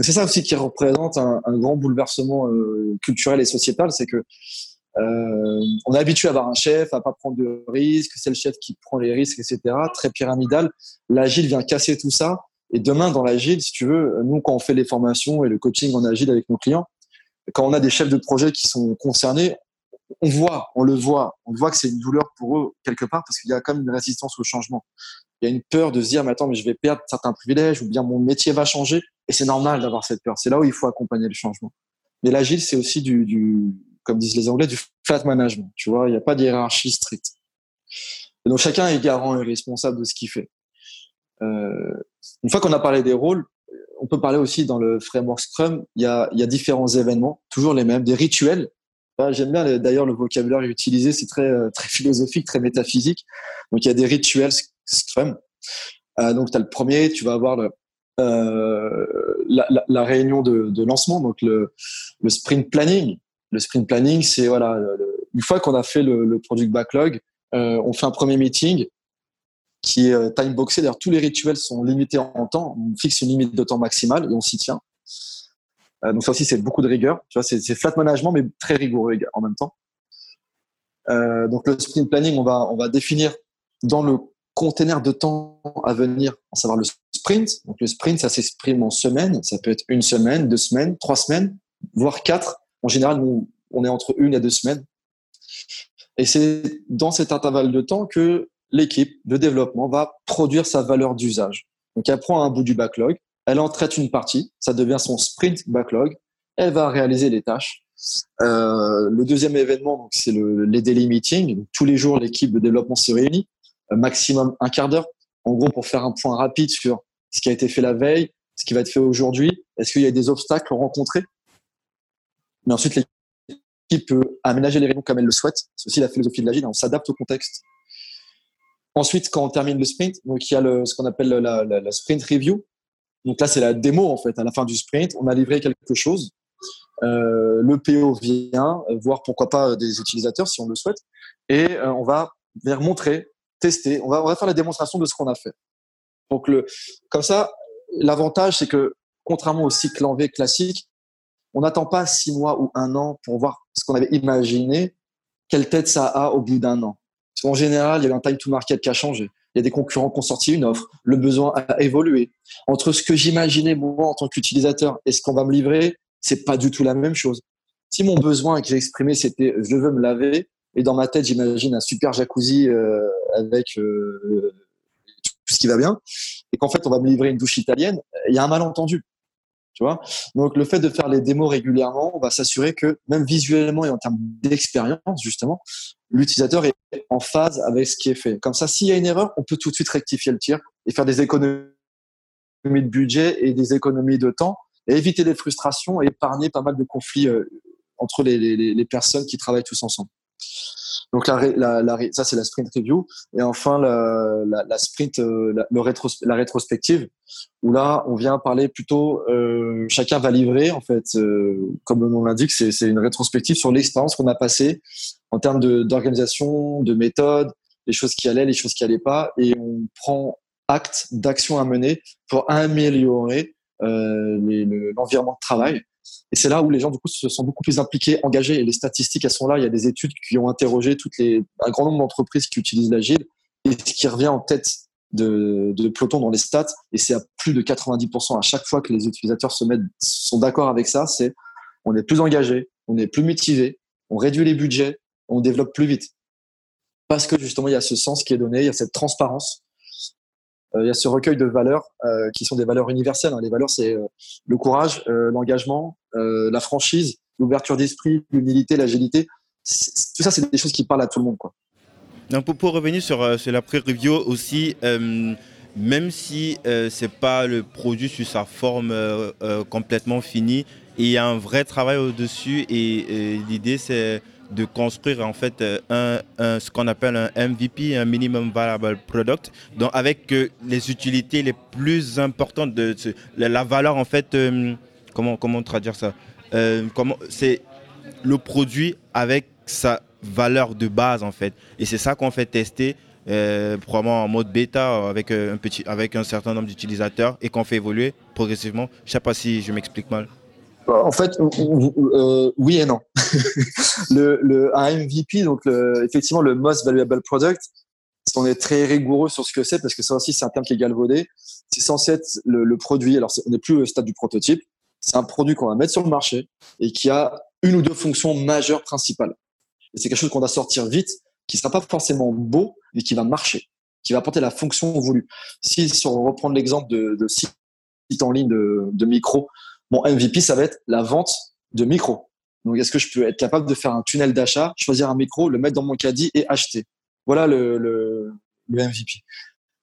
C'est ça aussi qui représente un, un grand bouleversement euh, culturel et sociétal, c'est que euh, on est habitué à avoir un chef, à pas prendre de risques, c'est le chef qui prend les risques, etc. Très pyramidal. L'agile vient casser tout ça. Et demain, dans l'agile, si tu veux, nous, quand on fait les formations et le coaching en agile avec nos clients, quand on a des chefs de projet qui sont concernés, on voit, on le voit, on voit que c'est une douleur pour eux quelque part parce qu'il y a quand même une résistance au changement. Il y a une peur de se dire, mais attends, mais je vais perdre certains privilèges ou bien mon métier va changer. Et c'est normal d'avoir cette peur. C'est là où il faut accompagner le changement. Mais l'agile, c'est aussi du, du, comme disent les Anglais, du flat management. Tu vois, il n'y a pas de hiérarchie stricte. Donc chacun est garant et responsable de ce qu'il fait. Euh, une fois qu'on a parlé des rôles, on peut parler aussi dans le framework Scrum, il y a, différents événements, toujours les mêmes, des rituels. J'aime bien d'ailleurs le vocabulaire utilisé, c'est très, euh, très philosophique, très métaphysique. Donc il y a des rituels Scrum. Euh, donc tu as le premier, tu vas avoir la, réunion de, lancement, donc le, sprint planning. Le sprint planning, c'est voilà, une fois qu'on a fait le, product backlog, euh, on fait un premier meeting qui est euh, time boxé. D'ailleurs, tous les rituels sont limités en temps. On fixe une limite de temps maximale et on s'y tient. Euh, donc ça aussi, c'est beaucoup de rigueur. Tu vois, c'est, flat management, mais très rigoureux en même temps. Donc le sprint planning, on va, on va définir dans le container de temps à venir, à savoir le sprint. Donc le sprint, ça s'exprime en semaines. Ça peut être une semaine, deux semaines, trois semaines, voire quatre. En général, on est entre une et deux semaines. Et c'est dans cet intervalle de temps que l'équipe de développement va produire sa valeur d'usage. Donc, elle prend un bout du backlog, elle en traite une partie, ça devient son sprint backlog, elle va réaliser les tâches. Euh, le deuxième événement, c'est le, les daily meetings. tous les jours, l'équipe de développement se réunit, euh, maximum un quart d'heure, en gros pour faire un point rapide sur ce qui a été fait la veille, ce qui va être fait aujourd'hui, est-ce qu'il y a des obstacles rencontrés? Mais ensuite, l'équipe peut aménager les réunions comme elle le souhaite. C'est aussi la philosophie de l'agile, on s'adapte au contexte Ensuite, quand on termine le sprint, donc il y a le, ce qu'on appelle la, la, la, sprint review. Donc là, c'est la démo en fait. À la fin du sprint, on a livré quelque chose. Euh, le PO vient voir pourquoi pas des utilisateurs si on le souhaite, et euh, on va venir montrer, tester. On va, on va faire la démonstration de ce qu'on a fait. Donc le, comme ça, l'avantage c'est que contrairement au cycle en V classique, on n'attend pas six mois ou un an pour voir ce qu'on avait imaginé, quelle tête ça a au bout d'un an. Parce qu'en général, il y a un time to market qui a changé. Il y a des concurrents qui ont sorti une offre. Le besoin a évolué. Entre ce que j'imaginais moi en tant qu'utilisateur et ce qu'on va me livrer, c'est pas du tout la même chose. Si mon besoin que j'ai exprimé c'était je veux me laver et dans ma tête j'imagine un super jacuzzi euh, avec euh, tout ce qui va bien et qu'en fait on va me livrer une douche italienne, il y a un malentendu. Tu vois Donc le fait de faire les démos régulièrement, on va s'assurer que même visuellement et en termes d'expérience justement, l'utilisateur est en phase avec ce qui est fait. Comme ça, s'il y a une erreur, on peut tout de suite rectifier le tir et faire des économies de budget et des économies de temps éviter des frustrations et épargner pas mal de conflits euh, entre les personnes qui travaillent tous ensemble. Donc la, la, ça c'est la sprint review. Et enfin la, sprint euh, le la rétrospective où là on vient parler plutôt euh, chacun va livrer en fait euh, comme le nom l'indique c'est une rétrospective sur l'expérience qu'on a passée en termes d'organisation de, méthode les choses qui allaient les choses qui allaient pas. Et on prend acte d'action à mener pour améliorer l'environnement de travail et c'est là où les gens, du coup, se sont beaucoup plus impliqués, engagés. Et les statistiques, elles sont là. Il y a des études qui ont interrogé un grand nombre d'entreprises qui utilisent l'agile. Et ce qui revient en tête de, de peloton dans les stats, et c'est à plus de 90% à chaque fois que les utilisateurs se mettent, sont d'accord avec ça, c'est on est plus engagé, on est plus motivé, on réduit les budgets, on développe plus vite. Parce que justement, il y a ce sens qui est donné, il y a cette transparence il y a ce recueil de valeurs euh, qui sont des valeurs universelles. Hein. Les valeurs, c'est euh, le courage, l'engagement, la franchise, l'ouverture d'esprit, l'humilité, l'agilité. Tout ça, c'est des choses qui parlent à tout le monde. Quoi. Pour, revenir sur, sur la pré-review aussi, même si ce c'est pas le produit sur sa forme complètement finie, il y a un vrai travail au-dessus et l'idée c'est de construire en fait euh, un, ce qu'on appelle un MVP, un minimum viable product, donc avec euh, les utilités les plus importantes de, la, valeur en fait, euh, comment comment traduire ça, c'est le produit avec sa valeur de base en fait, et c'est ça qu'on fait tester. probablement en mode bêta avec un petit avec un certain nombre d'utilisateurs et qu'on fait évoluer progressivement. Je sais pas si je m'explique mal. En fait, euh, oui et non. le, le, un MVP, donc effectivement le Most Valuable Product, on est très rigoureux sur ce que c'est parce que ça aussi c'est un terme qui est galvaudé. C'est censé être le, produit. Alors on n'est plus au stade du prototype. C'est un produit qu'on va mettre sur le marché et qui a une ou deux fonctions majeures principales. Et c'est quelque chose qu'on va sortir vite, qui sera pas forcément beau, mais qui va marcher, qui va apporter la fonction voulue. Si, si on reprend l'exemple de, de site en ligne de, de micro, mon MVP, ça va être la vente de micros. Donc, est-ce que je peux être capable de faire un tunnel d'achat, choisir un micro, le mettre dans mon caddie et acheter? Voilà le, le, le MVP.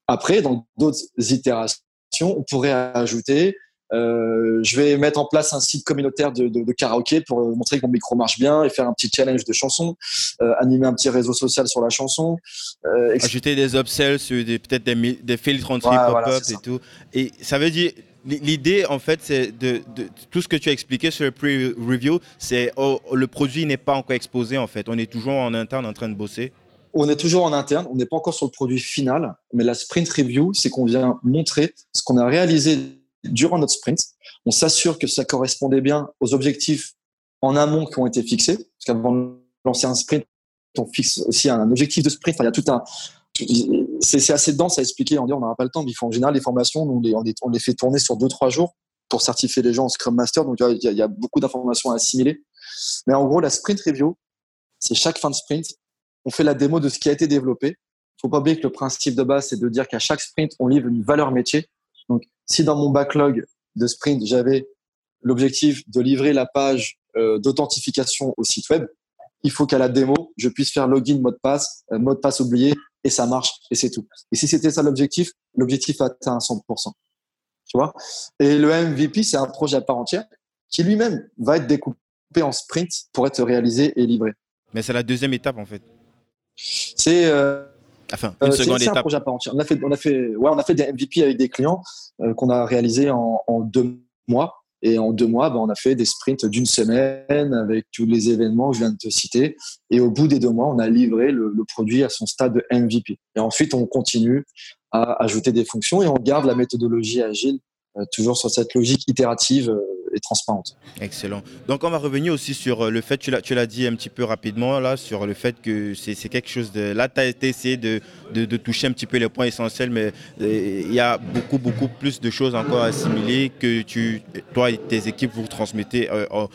Après, dans d'autres itérations, on pourrait ajouter euh, je vais mettre en place un site communautaire de, de, de, karaoké pour euh, montrer que mon micro marche bien et faire un petit challenge de chansons, euh, animer un petit réseau social sur la chanson. Euh, Ajouter des upsells, peut-être des, des filtres en ouais, pop-up et tout. Et ça veut dire, L'idée, en fait, c'est de, tout ce que tu as expliqué sur le pre-review, c'est oh, le produit n'est pas encore exposé, en fait. On est toujours en interne en train de bosser. On est toujours en interne, on n'est pas encore sur le produit final, mais la sprint review, c'est qu'on vient montrer ce qu'on a réalisé durant notre sprint. On s'assure que ça correspondait bien aux objectifs en amont qui ont été fixés. Parce qu'avant de lancer un sprint, on fixe aussi un objectif de sprint. il y a tout un, c'est assez dense à expliquer. On dit on n'aura pas le temps, mais il faut en général les formations, on les, on les, fait tourner sur deux trois jours pour certifier les gens en Scrum Master. Donc il y a, beaucoup d'informations à assimiler. Mais en gros, la sprint review, c'est chaque fin de sprint, on fait la démo de ce qui a été développé. Faut pas oublier que le principe de base, c'est de dire qu'à chaque sprint, on livre une valeur métier. Donc, si dans mon backlog de sprint, j'avais l'objectif de livrer la page euh, d'authentification au site web, il faut qu'à la démo, je puisse faire login, mot de passe, euh, mot de passe oublié, et ça marche, et c'est tout. Et si c'était ça l'objectif, l'objectif atteint à 100%. Tu vois? Et le MVP, c'est un projet à part entière qui lui-même va être découpé en sprint pour être réalisé et livré. Mais c'est la deuxième étape, en fait. C'est... Euh, enfin, une euh, seconde étape. un projet à part entière. On a fait, on a fait, ouais, on a fait des MVP avec des clients euh, qu'on a réalisé en, en deux mois. Et en deux mois, ben, on a fait des sprints d'une semaine avec tous les événements que je viens de te citer. Et au bout des deux mois, on a livré le, produit à son stade de MVP. Et ensuite, on continue à ajouter des fonctions et on garde la méthodologie agile euh, toujours sur cette logique itérative euh, transparente. Excellent. Donc on va revenir aussi sur euh, le fait, tu l'as dit un petit peu rapidement là, sur le fait que c'est quelque chose de... Là, tu as essayé de, de, toucher un petit peu les points essentiels, mais il y a beaucoup, beaucoup plus de choses encore à assimiler que tu, toi et tes équipes vous transmettez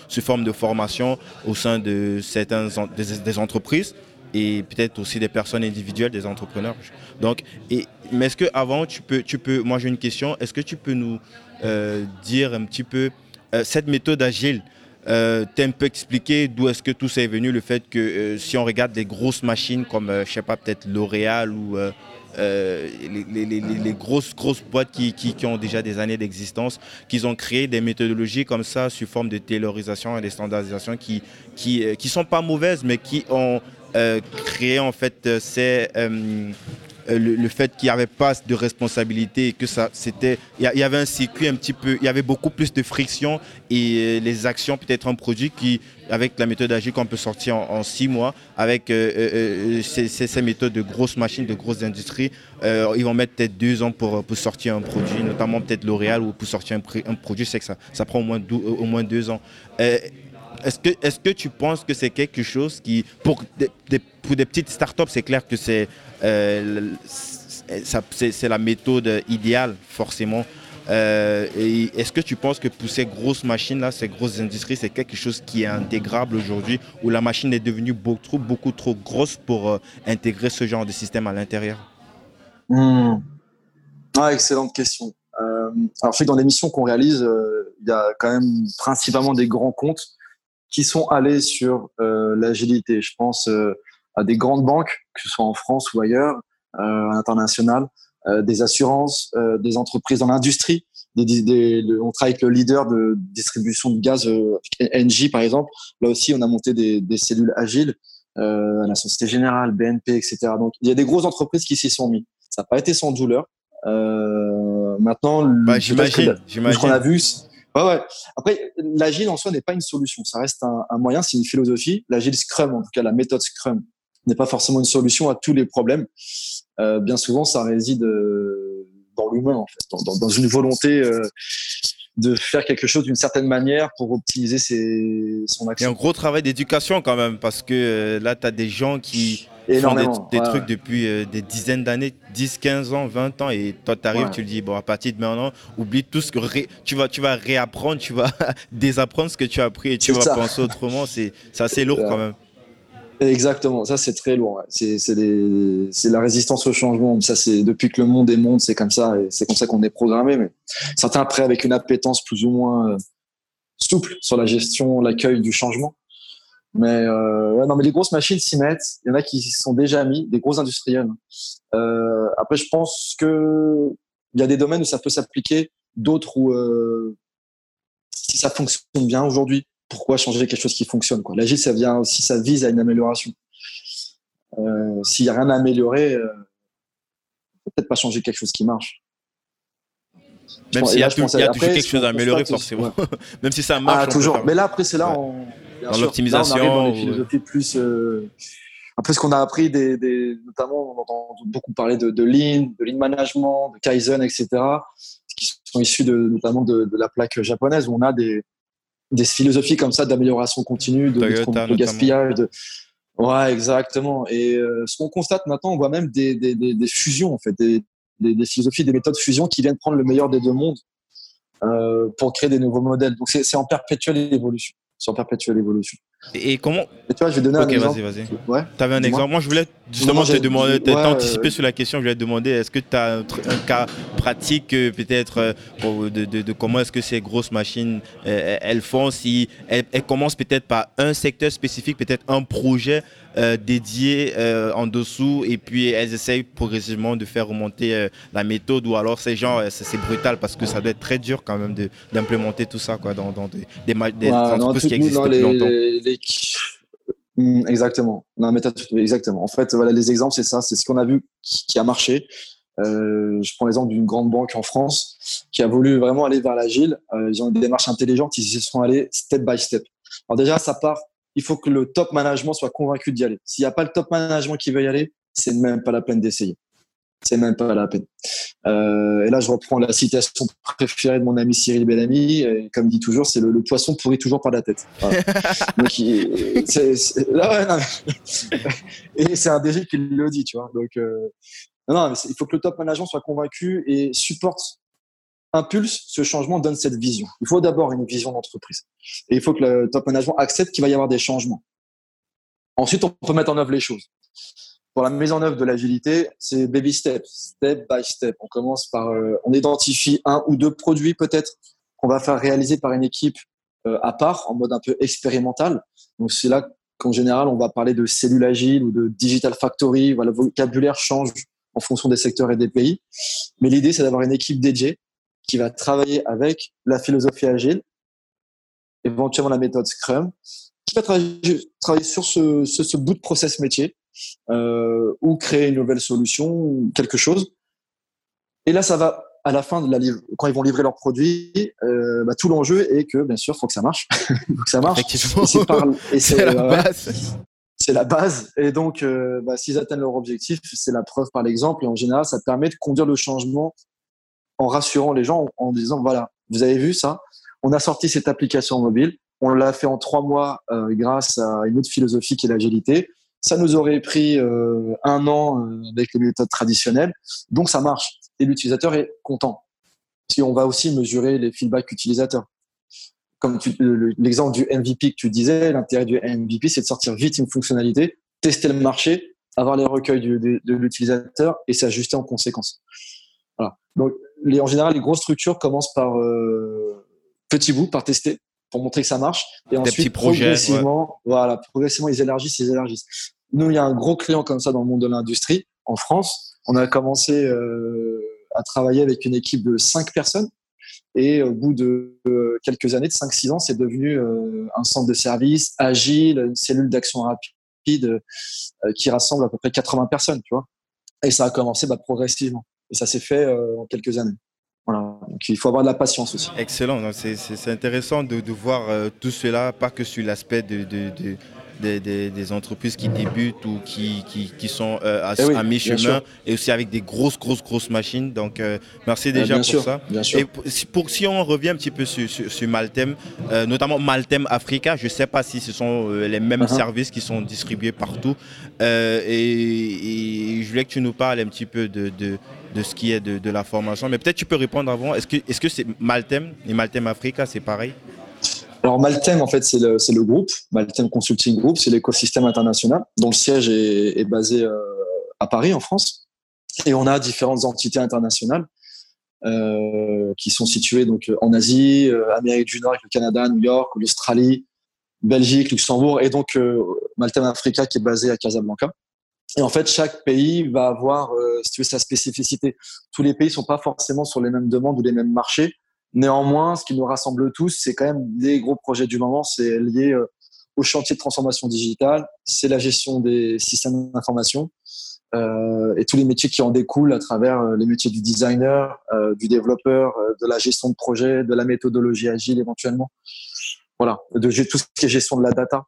sous forme de formation au sein de certaines des entreprises et peut-être aussi des personnes individuelles, des entrepreneurs. Donc, et, mais est-ce que avant tu peux, tu peux, moi j'ai une question, est-ce que tu peux nous euh, dire un petit peu euh, cette méthode agile euh, T'es un peu expliqué d'où est-ce que tout ça est venu, le fait que euh, si on regarde des grosses machines comme, je sais pas, peut-être L'Oréal ou les, grosses, grosses boîtes qui, qui, qui ont déjà des années d'existence, qu'ils ont créé des méthodologies comme ça sous forme de taylorisation et de standardisation qui qui, qui sont pas mauvaises, mais qui ont créer en fait euh, euh, le, fait qu'il n'y avait pas de responsabilité et que ça c'était il y, avait un circuit un petit peu il y avait beaucoup plus de friction et les actions peut-être un produit qui avec la méthode agile qu'on peut sortir en, six mois avec ces, ces, méthodes de grosses machines de grosses industries ils vont mettre peut-être deux ans pour, pour sortir un produit notamment peut-être L'Oréal ou pour sortir un, produit c'est que ça, ça prend au moins, au moins deux ans est-ce que, est que tu penses que c'est quelque chose qui, pour des, pour des petites startups, c'est clair que c'est euh, la méthode idéale, forcément. Euh, Est-ce que tu penses que pour ces grosses machines-là, ces grosses industries, c'est quelque chose qui est intégrable aujourd'hui, où la machine est devenue beaucoup trop, beaucoup trop grosse pour euh, intégrer ce genre de système à l'intérieur? Hmm. ah, Excellente question. Alors, je sais que dans les missions qu'on réalise, il y a quand même principalement des grands comptes qui sont allés sur euh, l'agilité. Je pense euh, à des grandes banques, que ce soit en France ou ailleurs, euh, international, des assurances, des entreprises dans l'industrie. Des, on travaille avec le leader de distribution de gaz, NG par exemple. Là aussi, on a monté des, des cellules agiles euh, la Société Générale, BNP, etc. Donc, il y a des grosses entreprises qui s'y sont mis. Ça n'a pas été sans douleur. Euh, maintenant, bah, j'imagine. Ce qu'on a vu, ouais, ouais. Après, l'agile en soi n'est pas une solution. Ça reste un, un moyen, c'est une philosophie. L'agile Scrum, en tout cas la méthode Scrum, n'est pas forcément une solution à tous les problèmes. Euh, bien souvent, ça réside euh, dans l'humain, en fait, dans, dans, dans une volonté euh, de faire quelque chose d'une certaine manière pour optimiser ses, son action. Il y a un gros travail d'éducation quand même, parce que là, tu as des gens qui font des, trucs depuis euh, des dizaines d'années, 10, 15 ans, 20 ans, et toi, tu arrives, tu le dis, bon, à partir de maintenant, oublie tout ce que tu, vas, tu vas réapprendre, tu vas désapprendre ce que tu as appris et tu vas penser autrement. C'est assez lourd quand même. Exactement, ça c'est très lourd. C'est la résistance au changement. Ça c'est depuis que le monde est monde, c'est comme ça c'est comme ça qu'on est programmé. Mais certains après avec une appétence plus ou moins euh, souple sur la gestion, l'accueil du changement. Mais euh, non, mais les grosses machines s'y mettent. Il y en a qui sont déjà mis, des gros industriels. Euh, après, je pense que il y a des domaines où ça peut s'appliquer, d'autres où euh, si ça fonctionne bien aujourd'hui, pourquoi changer quelque chose qui fonctionne quoi? L'agile, ça vient aussi, ça vise à une amélioration. S'il n'y a rien à améliorer, peut-être pas changer quelque chose qui marche. Même s'il y a, toujours quelque chose à améliorer, forcément. Même si ça marche. Ah, toujours. Mais là, après, c'est là, dans l'optimisation. dans les philosophies plus. Euh, après, ce qu'on a appris, des, des, notamment, on entend beaucoup parler de, de Lean, de Lean Management, de Kaizen, etc., qui sont issus de, notamment de, de la plaque japonaise, où on a des, des philosophies comme ça d'amélioration continue, de, de, gaspillage. De... Ouais, exactement. Et euh, ce qu'on constate maintenant, on voit même des, des, des, fusions, en fait, des, des, philosophies, des méthodes de fusion qui viennent prendre le meilleur des deux mondes euh, pour créer des nouveaux modèles. Donc c'est en perpétuelle évolution sur perpétuelle évolution. Et comment Et toi, je vais donner un exemple. vas-y, vas-y. Ouais. Tu avais un exemple. Moi, je voulais justement te demander, ouais, anticipé sur la question, je voulais te demander, est-ce que tu as un, cas pratique, euh, peut-être, euh, de, de, de, comment est-ce que ces grosses machines, euh, elles font, si elles, elles commencent peut-être par un secteur spécifique, peut-être un projet euh, dédiées euh, en dessous et puis elles essayent progressivement de faire remonter euh, la méthode ou alors c'est genre c'est brutal parce que ça doit être très dur quand même d'implémenter tout ça quoi, dans, des, des, des entreprises qui existent depuis longtemps. Hmm, exactement. Non, méthode, exactement. En fait, voilà, les exemples, c'est ça. C'est ce qu'on a vu qui, a marché. je prends l'exemple d'une grande banque en France qui a voulu vraiment aller vers l'agile. ils ont une démarche intelligente. Ils se sont allés step by step. Alors déjà, ça part il faut que le top management soit convaincu d'y aller. S'il n'y a pas le top management qui veut y aller, c'est même pas la peine d'essayer. C'est même pas la peine. Euh, et là, je reprends la citation préférée de mon ami Cyril Bellamy. Et comme dit toujours, c'est le, poisson pourrit toujours par la tête. et c'est un DG qui le dit, tu vois. Donc, euh, non, il faut que le top management soit convaincu et supporte impulse ce changement, donne cette vision. Il faut d'abord une vision d'entreprise. Et il faut que le top management accepte qu'il va y avoir des changements. Ensuite, on peut mettre en œuvre les choses. Pour la mise en œuvre de l'agilité, c'est baby step, step by step. On commence par, euh, on identifie un ou deux produits peut-être qu'on va faire réaliser par une équipe euh, à part, en mode un peu expérimental. Donc c'est là qu'en général, on va parler de cellules agiles ou de digital factory. Voilà, le vocabulaire change en fonction des secteurs et des pays. Mais l'idée, c'est d'avoir une équipe dédiée qui va travailler avec la philosophie agile, éventuellement la méthode Scrum, qui va travailler, sur ce, ce, bout de process métier euh, ou créer une nouvelle solution, quelque chose. Et là, ça va à la fin de la livre, quand ils vont livrer leurs produits, euh, bah, tout l'enjeu est que bien sûr, faut que ça marche, faut que ça marche. C'est la base. C'est la base. Et donc, euh, bah, s'ils atteignent leur objectif, c'est la preuve par l'exemple. Et en général, ça permet de conduire le changement en rassurant les gens, en, disant voilà, vous avez vu ça, on a sorti cette application mobile, on l'a fait en trois mois euh, grâce à une autre philosophie qui est l'agilité. Ça nous aurait pris euh, un an euh, avec les méthodes traditionnelles, donc ça marche et l'utilisateur est content. Si on va aussi mesurer les feedbacks utilisateurs. Comme l'exemple du MVP que tu disais, l'intérêt du MVP, c'est de sortir vite une fonctionnalité, tester le marché, avoir les recueils de, de l'utilisateur et s'ajuster en conséquence. Voilà. Donc les, en général, les grosses structures commencent par euh, petits bouts, par tester, pour montrer que ça marche. Et ensuite, progressivement, voilà, progressivement, ils élargissent, ils élargissent. Nous, il y a un gros client comme ça dans le monde de l'industrie, en France, On a commencé à travailler avec une équipe de cinq personnes. Et au bout de quelques années, de 5-6 ans, c'est devenu un centre de service agile, une cellule d'action rapide qui rassemble à peu près 80 personnes, tu vois. Et ça a commencé bah, progressivement. Et ça s'est fait en quelques années. Voilà. Donc il faut avoir de la patience aussi. Excellent. C'est intéressant de, de voir tout cela, pas que sur l'aspect de, de, des, entreprises qui débutent ou qui, qui, sont euh, eh à, mi-chemin et aussi avec des grosses, grosses, grosses machines. Donc, euh, merci déjà pour ça. Et pour, si on revient un petit peu sur, sur, Maltem, euh, notamment Maltem Africa, je ne sais pas si ce sont les mêmes uh-huh. services qui sont distribués partout. Et, je voulais que tu nous parles un petit peu de, de, ce qui est de, la formation. Mais peut-être tu peux répondre avant. Est-ce que c'est -ce c'est Maltem et Maltem Africa, c'est pareil? Alors Maltem, en fait, c'est le, groupe, Maltem Consulting Group, c'est l'écosystème international dont le siège est, basé euh, à Paris, en France. Et on a différentes entités internationales euh, qui sont situées donc en Asie, euh, Amérique du Nord, avec le Canada, New York, l'Australie, Belgique, Luxembourg, et donc Maltem Africa qui est basé à Casablanca. Et en fait, chaque pays va avoir, euh, si tu veux, sa spécificité. Tous les pays sont pas forcément sur les mêmes demandes ou les mêmes marchés. Néanmoins, ce qui nous rassemble tous, c'est quand même des gros projets du moment. C'est lié euh, au chantier de transformation digitale, c'est la gestion des systèmes d'information euh, et tous les métiers qui en découlent à travers euh, les métiers du designer, euh, du développeur, euh, de la gestion de projet, de la méthodologie agile éventuellement. Voilà, de tout ce qui est gestion de la data.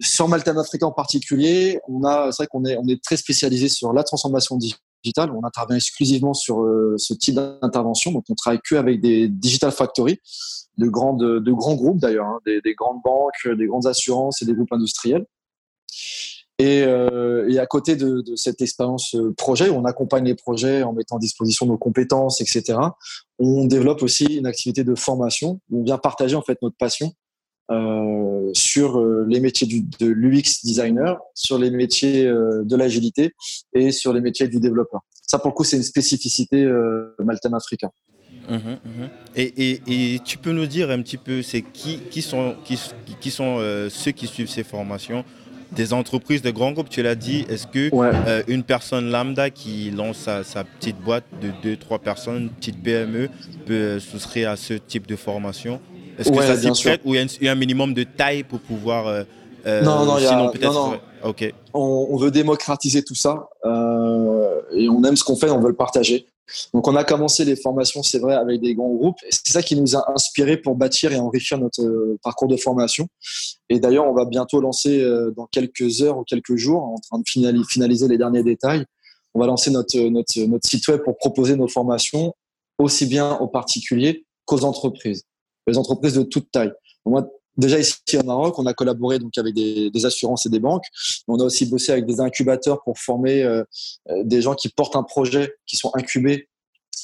Sur Maltem Africa en particulier, on a, c'est vrai qu'on est, on est très spécialisé sur la transformation digitale on intervient exclusivement sur euh, ce type d'intervention. Donc, on travaille que avec des digital factories, de, grandes, de grands groupes d'ailleurs, hein, des, grandes banques, des grandes assurances et des groupes industriels. Et, euh, à côté de, cette expérience euh, projet, on accompagne les projets en mettant à disposition nos compétences, etc., on développe aussi une activité de formation où on vient partager en fait notre passion euh, sur euh, les métiers du, de l'UX designer, sur les métiers euh, de l'agilité et sur les métiers du développeur. Ça, pour le coup, c'est une spécificité Maltem Africa. Mmh, mmh. Et, et, tu peux nous dire un petit peu, c'est qui, qui sont, qui, qui sont ceux qui suivent ces formations? Des entreprises, de grands groupes, tu l'as dit, est-ce que une personne lambda qui lance sa, sa petite boîte de 2-3 personnes, une petite PME, peut souscrire à ce type de formation? Est-ce que ça s'y prête ou il y, a un minimum de taille pour pouvoir. Euh, euh non, non, sinon peut-être. Non, non. Ok. On, on, veut démocratiser tout ça euh, et on aime ce qu'on fait, on veut le partager. Donc on a commencé les formations, c'est vrai, avec des grands groupes. Et c'est ça qui nous a inspiré pour bâtir et enrichir notre euh, parcours de formation. Et d'ailleurs, on va bientôt lancer euh, dans quelques heures ou quelques jours, en train de finaliser les derniers détails, on va lancer notre, notre, notre site web pour proposer nos formations aussi bien aux particuliers qu'aux entreprises les entreprises de toute taille. Moi, déjà ici au Maroc, on a collaboré donc avec des, assurances et des banques. On a aussi bossé avec des incubateurs pour former euh, euh, des gens qui portent un projet, qui sont incubés,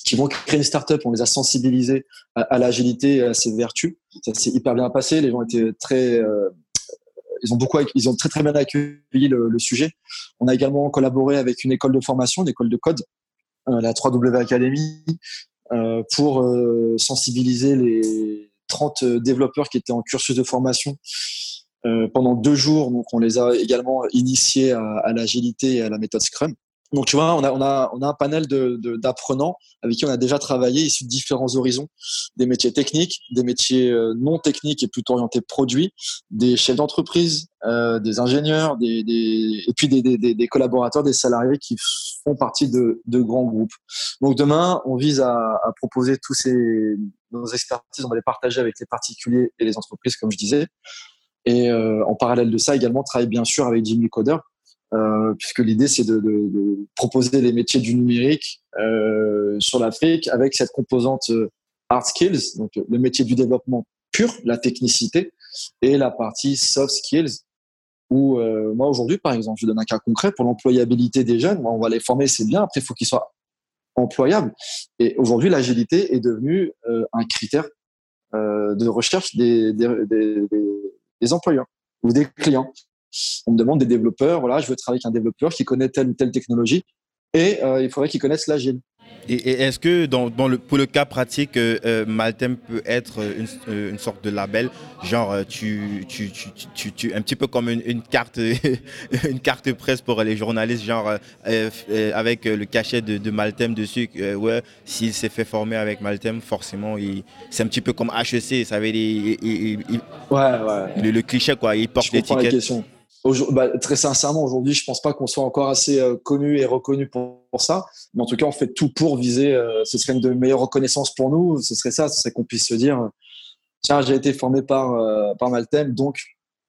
qui vont créer une start-up. On les a sensibilisés à, l'agilité et à ses vertus. Ça s'est hyper bien passé. Les gens étaient très euh, ils ont beaucoup, ils ont très très bien accueilli le, sujet. On a également collaboré avec une école de formation, une école de code, la 3W Academy, pour sensibiliser les, 30 euh, développeurs qui étaient en cursus de formation euh, pendant deux jours. Donc, on les a également initiés à, l'agilité et à la méthode Scrum. Donc, tu vois, on a, on a, on a un panel d'apprenants de, avec qui on a déjà travaillé issus de différents horizons, des métiers techniques, des métiers euh, non techniques et plutôt orientés produits, des chefs d'entreprise, euh, des ingénieurs, des, et puis des, des, collaborateurs, des salariés qui font partie de, de grands groupes. Donc, demain, on vise à, proposer tous ces nos expertises, on va les partager avec les particuliers et les entreprises, comme je disais. Et euh, en parallèle de ça, également, travailler bien sûr avec Jimmy Coder, euh, puisque l'idée, c'est de, proposer les métiers du numérique euh, sur l'Afrique avec cette composante euh, hard skills, donc le métier du développement pur, la technicité, et la partie soft skills, où moi aujourd'hui, par exemple, je donne un cas concret pour l'employabilité des jeunes. on va les former, c'est bien. Après, il faut qu'ils soient employable. Et aujourd'hui, l'agilité est devenue un critère de recherche des, employeurs ou des clients. On me demande des développeurs, voilà, je veux travailler avec un développeur qui connaît telle ou telle technologie et euh, il faudrait qu'il connaisse l'agile. Et, est-ce que dans, le, pour le cas pratique, euh, euh Maltem peut être une, euh, une, sorte de label, genre tu, tu, tu, tu, un petit peu comme une, carte, une carte presse pour les journalistes, genre avec le cachet de, de Maltem dessus. ouais, s'il s'est fait former avec Maltem, forcément, c'est un petit peu comme HEC, ça veut dire, ouais, ouais. Le, cliché quoi, il porte l'étiquette. Bah, très sincèrement, aujourd'hui, je pense pas qu'on soit encore assez euh, connu et reconnu pour, ça. Mais en tout cas, on fait tout pour viser. Euh, ce serait une de meilleures reconnaissances pour nous. Ce serait ça, ce serait qu'on puisse se dire tiens, j'ai été formé par, euh, par Maltem, donc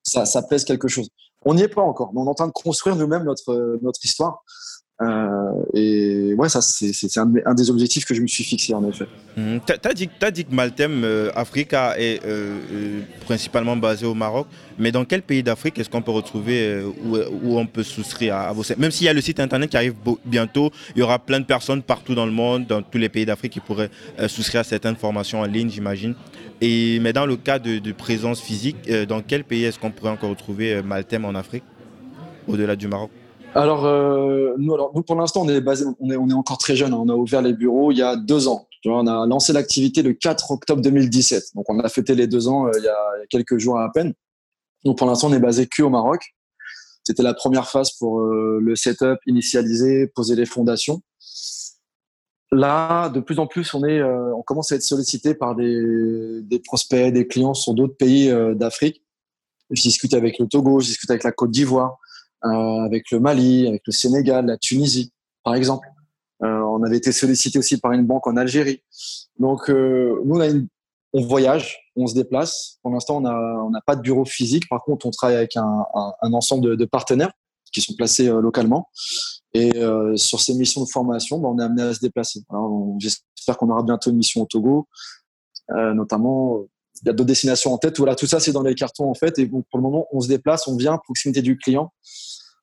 ça, ça pèse quelque chose. On n'y est pas encore, mais on est en train de construire nous-mêmes notre, notre histoire. Euh, et ouais, ça, c'est un, des objectifs que je me suis fixé, en effet. Mmh. Tu as, dit que Maltem euh, Africa est euh, principalement basé au Maroc, mais dans quel pays d'Afrique est-ce qu'on peut retrouver où, on peut souscrire à, vos Même s'il y a le site internet qui arrive bientôt, il y aura plein de personnes partout dans le monde, dans tous les pays d'Afrique, qui pourraient souscrire à certaines formations en ligne, j'imagine. Mais dans le cas de, de présence physique, dans quel pays est-ce qu'on pourrait encore retrouver Maltem en Afrique, au-delà du Maroc? Alors, euh, nous, pour l'instant, on est basé, on est, on est encore très jeune. Hein. On a ouvert les bureaux il y a deux ans. on a lancé l'activité le 4 octobre 2017. Donc, on a fêté les deux ans euh, il, y a, quelques jours à peine. Donc, pour l'instant, on est basé que au Maroc. C'était la première phase pour euh, le setup, initialiser, poser les fondations. Là, de plus en plus, on est, on commence à être sollicité par des, des prospects, des clients sur d'autres pays d'Afrique. Je discute avec le Togo, je discute avec la Côte d'Ivoire. Euh, avec le Mali, avec le Sénégal, la Tunisie, par exemple. Euh, on avait été sollicité aussi par une banque en Algérie. Donc, euh, nous, on, voyage, on se déplace. Pour l'instant, on n'a pas de bureau physique. Par contre, on travaille avec un, ensemble de, partenaires qui sont placés localement. Et sur ces missions de formation, ben, on est amené à se déplacer. J'espère qu'on aura bientôt une mission au Togo, notamment il y a d'autres destinations en tête. Tout ça, c'est dans les cartons en fait. Et pour le moment, on se déplace, on vient à proximité du client.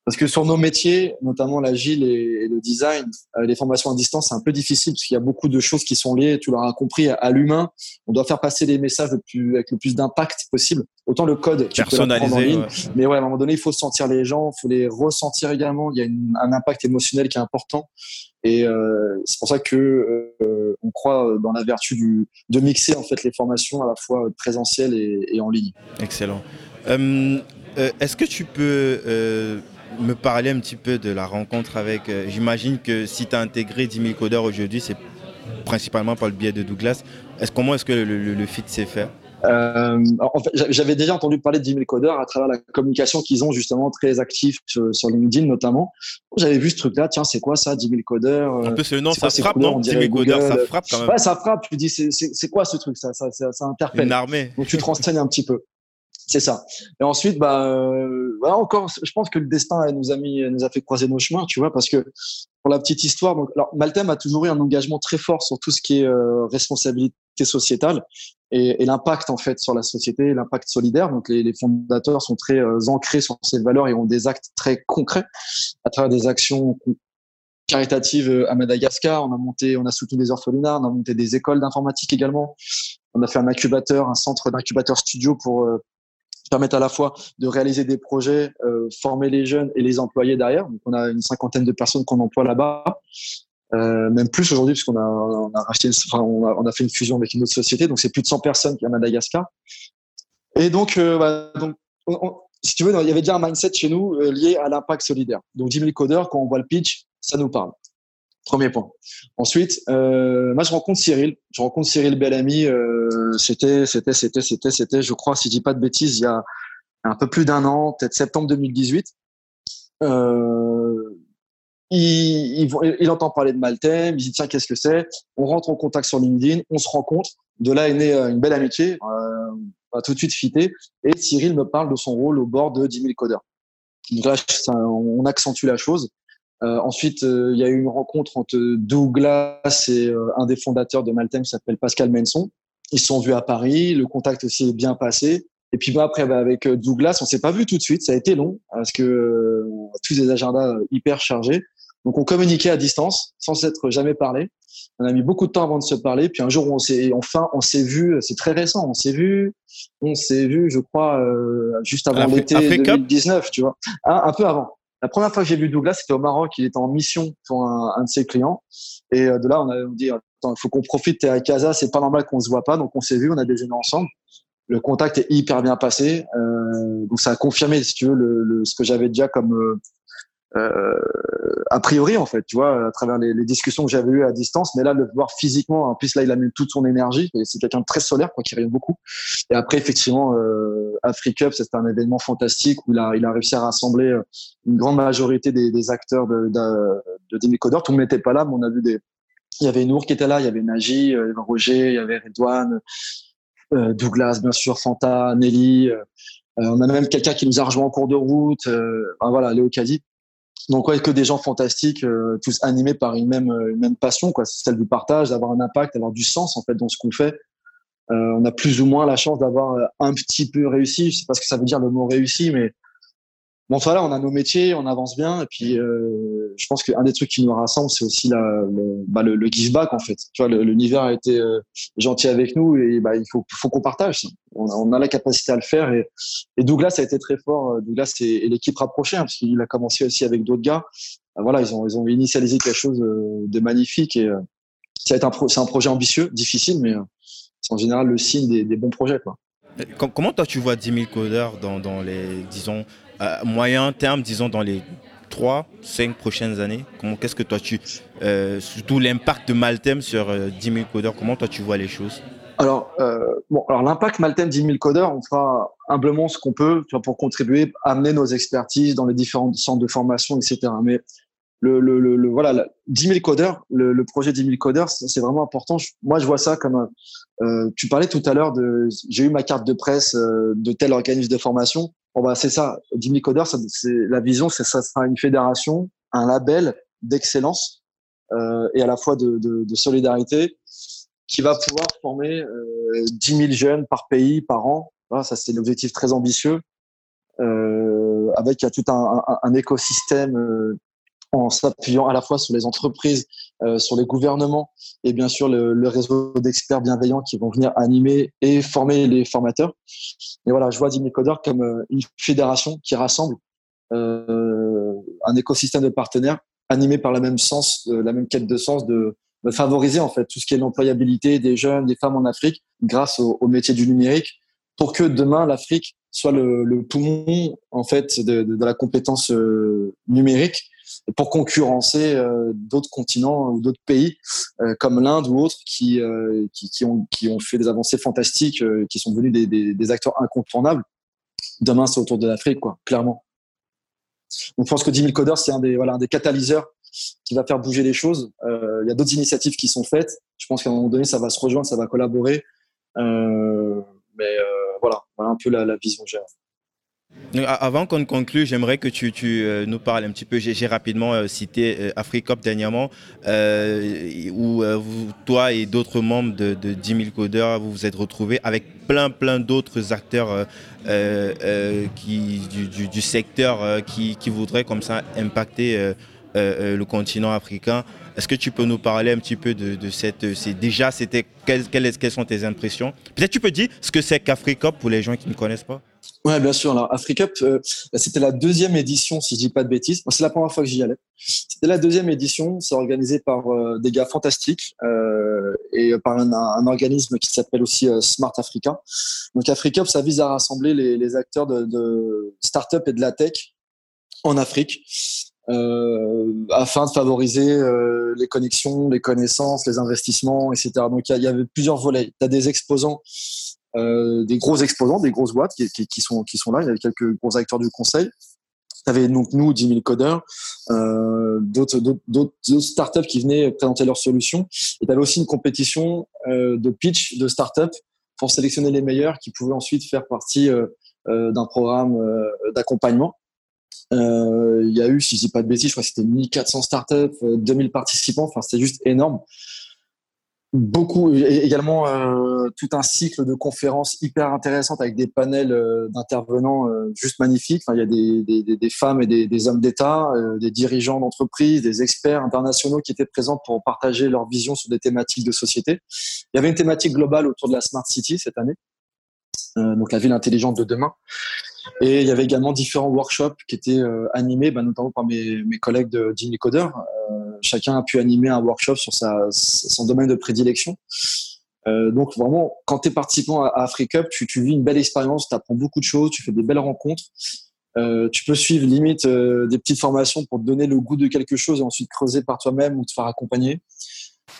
Parce que sur nos métiers, notamment l'agile et, le design, euh, les formations à distance, c'est un peu difficile parce qu'il y a beaucoup de choses qui sont liées, tu l'auras compris, à, l'humain. On doit faire passer les messages le plus, avec le plus d'impact possible. Autant le code, tu peux en ligne, mais ouais, à un moment donné, il faut sentir les gens, il faut les ressentir également. Il y a un impact émotionnel qui est important. Et euh, c'est pour ça que euh, on croit dans la vertu du, de mixer en fait les formations à la fois présentielles et, et en ligne. Excellent. Euh, Est-ce que tu peux me parler un petit peu de la rencontre avec. Euh, j'imagine que si tu as intégré 10 000 codeurs aujourd'hui, c'est principalement par le biais de Douglas. Est-ce, comment est-ce que le, fit s'est fait? Euh, en fait, j'avais déjà entendu parler de 10 000 codeurs à travers la communication qu'ils ont justement très actifs sur, LinkedIn notamment. J'avais vu ce truc-là, tiens, c'est quoi ça, 10 000 codeurs Un peu ce nom, ça frappe, non 10 000 codeurs, ça frappe quand même. Ouais, ça frappe. Tu dis, c'est quoi ce truc ça, ça, ça, interpelle. Une armée. Donc tu te renseignes un petit peu. C'est ça. Et ensuite, bah, euh, voilà encore, je pense que le destin nous a mis, nous a fait croiser nos chemins, tu vois, parce que pour la petite histoire, donc, alors, Maltem a toujours eu un engagement très fort sur tout ce qui est euh, responsabilité sociétale et, et l'impact en fait sur la société, l'impact solidaire. Donc, les, les, fondateurs sont très euh, ancrés sur ces valeurs et ont des actes très concrets à travers des actions caritatives euh, à Madagascar. On a monté, on a soutenu des orphelinats, on a monté des écoles d'informatique également. On a fait un incubateur, un centre d'incubateur studio pour permettent à la fois de réaliser des projets, euh, former les jeunes et les employer derrière. Donc, on a une cinquantaine de personnes qu'on emploie là-bas, euh, même plus aujourd'hui puisqu'on a, on enfin, on, a, fait une fusion avec une autre société. Donc, c'est plus de 100 personnes qui à Madagascar. Et donc, euh, bah, si tu veux, il y avait déjà un mindset chez nous lié à l'impact solidaire. Donc, 10 000 codeurs, quand on voit le pitch, ça nous parle. Premier point. Ensuite, euh, moi je rencontre Cyril. Je rencontre Cyril Bellamy. Euh, c'était, c'était, c'était, c'était, c'était, je crois, si je dis pas de bêtises, il y a un peu plus d'un an, peut-être septembre 2018. Euh, il, il, il, entend parler de Maltem. Il dit tiens, qu'est-ce que c'est? On rentre en contact sur LinkedIn. On se rencontre. De là est née euh, une belle amitié. Euh, on va tout de suite fitter. Et Cyril me parle de son rôle au bord de 10 000 codeurs. Donc là, ça, on accentue la chose. Euh, ensuite, euh, il y a eu une rencontre entre Douglas et euh, un des fondateurs de Maltem qui s'appelle Pascal Menson. Ils se sont vus à Paris, le contact aussi est bien passé. Et puis bah, après, bah, avec Douglas, on s'est pas vu tout de suite, ça a été long parce que tous des agendas hyper chargés. Donc on communiquait à distance sans s'être jamais parlé. On a mis beaucoup de temps avant de se parler. Puis un jour, on s'est enfin on s'est vu. C'est très récent. On s'est vu. On s'est vu, je crois, juste avant l'été 2019, tu vois, ah, un peu avant La première fois que j'ai vu Douglas, c'était au Maroc. Il était en mission pour un, de ses clients. Et de là, on a dit, il faut qu'on profite. T'es à Casa, c'est pas normal qu'on se voit pas. Donc, on s'est vu, on a déjeuné ensemble. Le contact est hyper bien passé. donc, ça a confirmé, si tu veux, le, ce que j'avais déjà comme euh, a priori en fait, tu vois, à travers les, les discussions que j'avais eues à distance, mais là le voir physiquement, en plus là il a mis toute son énergie, c'est quelqu'un de très solaire, quoi, qui rayonne beaucoup. Et après effectivement, euh, Africup, c'était un événement fantastique où il a, il a réussi à rassembler euh, une grande majorité des, des acteurs de, de, de Demi Tout le monde n'était pas là, mais on a vu des, il y avait Nour qui était là, il y avait Nagy, euh, il y avait Roger, il y avait Redouane, euh, Douglas bien sûr, Fanta, Nelly. on a même quelqu'un qui nous a rejoint en cours de route. Enfin, voilà, Léo Cadi. Donc ouais, que des gens fantastiques, euh, tous animés par une même une même passion, quoi, celle du partage, d'avoir un impact, d'avoir du sens en fait dans ce qu'on fait. Euh, on a plus ou moins la chance d'avoir euh, un petit peu réussi. Je sais pas ce que ça veut dire le mot réussi, mais Bon, voilà, on a nos métiers, on avance bien. Et puis, euh, je pense qu'un des trucs qui nous rassemble, c'est aussi bah, le, give back, en fait. Tu vois, l'univers a été euh, gentil avec nous et bah, il faut, qu'on partage. On a, on a, la capacité à le faire. Et, Douglas a été très fort. Douglas et, l'équipe rapprochée, hein, parce qu'il a commencé aussi avec d'autres gars. Bah, voilà, ils ont, ils ont initialisé quelque chose euh, de magnifique. Et ça être un, c'est un projet ambitieux, difficile, mais c'est en général le signe des, bons projets. Comment toi tu vois 10 000 codeurs dans, dans les, disons, euh, moyen terme, disons dans les 3, 5 prochaines années Qu'est-ce que toi tu. Euh, surtout l'impact de Maltem sur euh, 10 000 codeurs, comment toi tu vois les choses? Alors, euh, bon, alors l'impact Maltem 10 000 codeurs, on fera humblement ce qu'on peut tu vois, pour contribuer, amener nos expertises dans les différents centres de formation, etc. Mais le, le, voilà, 10 000 codeurs, le, projet 10 000 codeurs, c'est vraiment important. moi, je vois ça comme, euh, tu parlais tout à l'heure de, j'ai eu ma carte de presse euh, de tel organisme de formation. Bon bah c'est ça, 10 000 codeurs, ça, c'est la vision, c'est ça sera une fédération, un label d'excellence euh, et à la fois de, de, de, solidarité qui va pouvoir former euh, 10 000 jeunes par pays par an. Voilà, ça c'est l'objectif très ambitieux. Euh, avec il y a tout un, un, un écosystème euh, en s'appuyant à la fois sur les entreprises, euh, sur les gouvernements et bien sûr le, réseau d'experts bienveillants qui vont venir animer et former les formateurs. Et voilà, je vois Dimicodeur comme euh, une fédération qui rassemble euh, un écosystème de partenaires animés par la même sens, la même quête de sens de, favoriser en fait tout ce qui est l'employabilité des jeunes, des femmes en Afrique grâce au, métier du numérique pour que demain l'Afrique soit le, le, poumon en fait de, la compétence numérique pour concurrencer euh, d'autres continents ou d'autres pays euh, comme l'Inde ou autres qui, euh, qui, qui, ont, qui ont fait des avancées fantastiques, qui sont devenus des, des, acteurs incontournables. Demain, c'est autour de l'Afrique, quoi, clairement. Donc, je pense que 10 000 codeurs, c'est un des, voilà, des catalyseurs qui va faire bouger les choses. Il y a d'autres initiatives qui sont faites. Je pense qu'à un moment donné, ça va se rejoindre, ça va collaborer. mais voilà, voilà un peu la, la vision que j'ai. Avant qu'on conclue, j'aimerais que tu, euh, nous parles un petit peu. J'ai rapidement euh, cité euh, AfriCop dernièrement, euh, où euh, toi et d'autres membres de, de 10 000 codeurs, vous vous êtes retrouvés avec plein, plein d'autres acteurs euh, du, secteur qui, voudraient comme ça impacter le continent africain. Est-ce que tu peux nous parler un petit peu de, cette... Déjà, c'était quelles, quelles, quelles sont tes impressions? Peut-être tu peux dire ce que c'est qu'AfriCop pour les gens qui ne connaissent pas Ouais, bien sûr. Alors, AfriCup, euh, c'était la deuxième édition, si je dis pas de bêtises. c'est la première fois que j'y allais. C'était la deuxième édition. C'est organisé par euh, des gars fantastiques euh, et par un, organisme qui s'appelle aussi euh, Smart Africa. Donc, AfriCup, ça vise à rassembler les, acteurs de, de start-up et de la tech en Afrique. Afin de favoriser les connexions, les connaissances, les investissements, etc. Donc il y, y, avait plusieurs volets. Tu as des exposants euh, des gros exposants, des grosses boîtes qui, qui, qui, sont, qui sont là. Il y avait quelques gros acteurs du conseil. Il y avait donc nous, 10 000 codeurs, euh, d'autres, d'autres, startups qui venaient présenter leurs solutions. Et tu avais aussi une compétition euh, de pitch de startups pour sélectionner les meilleurs qui pouvaient ensuite faire partie euh, euh d'un programme d'accompagnement. Il y a eu, si je dis pas de bêtises, je crois que c'était 1400 startups, 2000 participants. Enfin, c'était juste énorme beaucoup également euh, tout un cycle de conférences hyper intéressantes avec des panels euh, d'intervenants euh, juste magnifiques. Enfin, il y a des, des, des femmes et des, des hommes d'État, euh, des dirigeants d'entreprise, des experts internationaux qui étaient présents pour partager leur vision sur des thématiques de société. Il y avait une thématique globale autour de la smart city cette année, euh, donc la ville intelligente de demain. Et il y avait également différents workshops qui étaient animés, bah, notamment par mes, mes collègues de Jimmy Coder. Chacun a pu animer un workshop sur son domaine de prédilection. donc vraiment, quand tu es participant à, Africa tu, tu vis une belle expérience, tu apprends beaucoup de choses, tu fais des belles rencontres. Euh, tu peux suivre limite euh, des petites formations pour te donner le goût de quelque chose et ensuite creuser par toi-même ou te faire accompagner.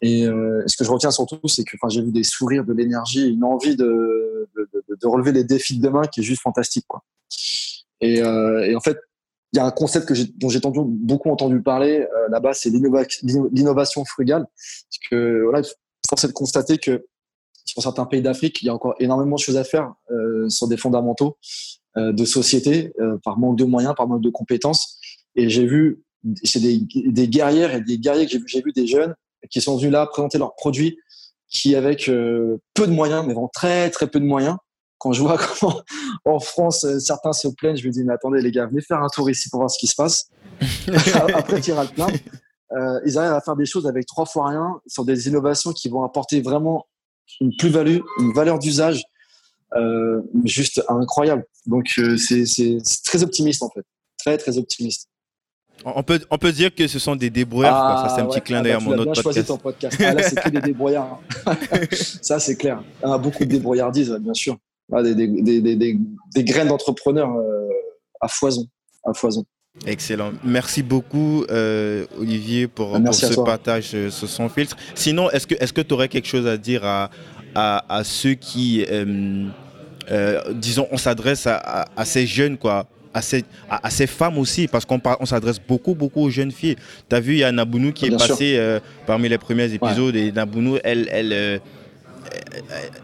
Et euh, ce que je retiens surtout, c'est que j'ai vu des sourires, de l'énergie, une envie de, relever les défis de demain qui est juste fantastique. Et en fait, il y a un concept que dont j'ai beaucoup entendu parler là-bas, c'est l'innovation frugale. Parce que voilà, force est de constater que sur certains pays d'Afrique, il y a encore énormément de choses à faire sur des fondamentaux. Euh, de société euh, par manque de moyens, par manque de compétences. Et j'ai vu, c'est des, des, guerrières et des guerriers que j'ai vu, j'ai vu des jeunes qui sont venus là présenter leurs produits qui avec euh, peu de moyens, mais vraiment très très peu de moyens. Quand je vois comment en France certains se plaignent, je me dis mais attendez les gars, venez faire un tour ici pour voir ce qui se passe. Après tirer le plein, euh, ils arrivent à faire des choses avec trois fois rien, sur des innovations qui vont apporter vraiment une plus-value, une valeur d'usage euh, juste incroyable. Donc euh, c'est très optimiste en fait, très très optimiste. On peut, on peut dire que ce sont des débrouillards. Ah, ça, c'est un petit clin d'œil à mon autre podcast. ton podcast. Ah, là, c'est que des débrouillards. Hein. ça, c'est clair. Ah, beaucoup de débrouillardise, bien sûr. Ah, des, des, des, des, graines d'entrepreneurs euh, à foison. À foison. Excellent. Merci beaucoup, euh, Olivier, pour, pour ce partage sur son filtre. Sinon, est-ce que tu aurais quelque chose à dire à, à, à ceux qui euh, disons, on s'adresse à, ces jeunes, quoi, à ces, à, ces, femmes aussi, parce qu'on on s'adresse beaucoup, beaucoup aux jeunes filles. Tu as vu, il y a Nabounou qui est passé euh, parmi les premiers épisodes, et Nabounou, elle, elle, euh,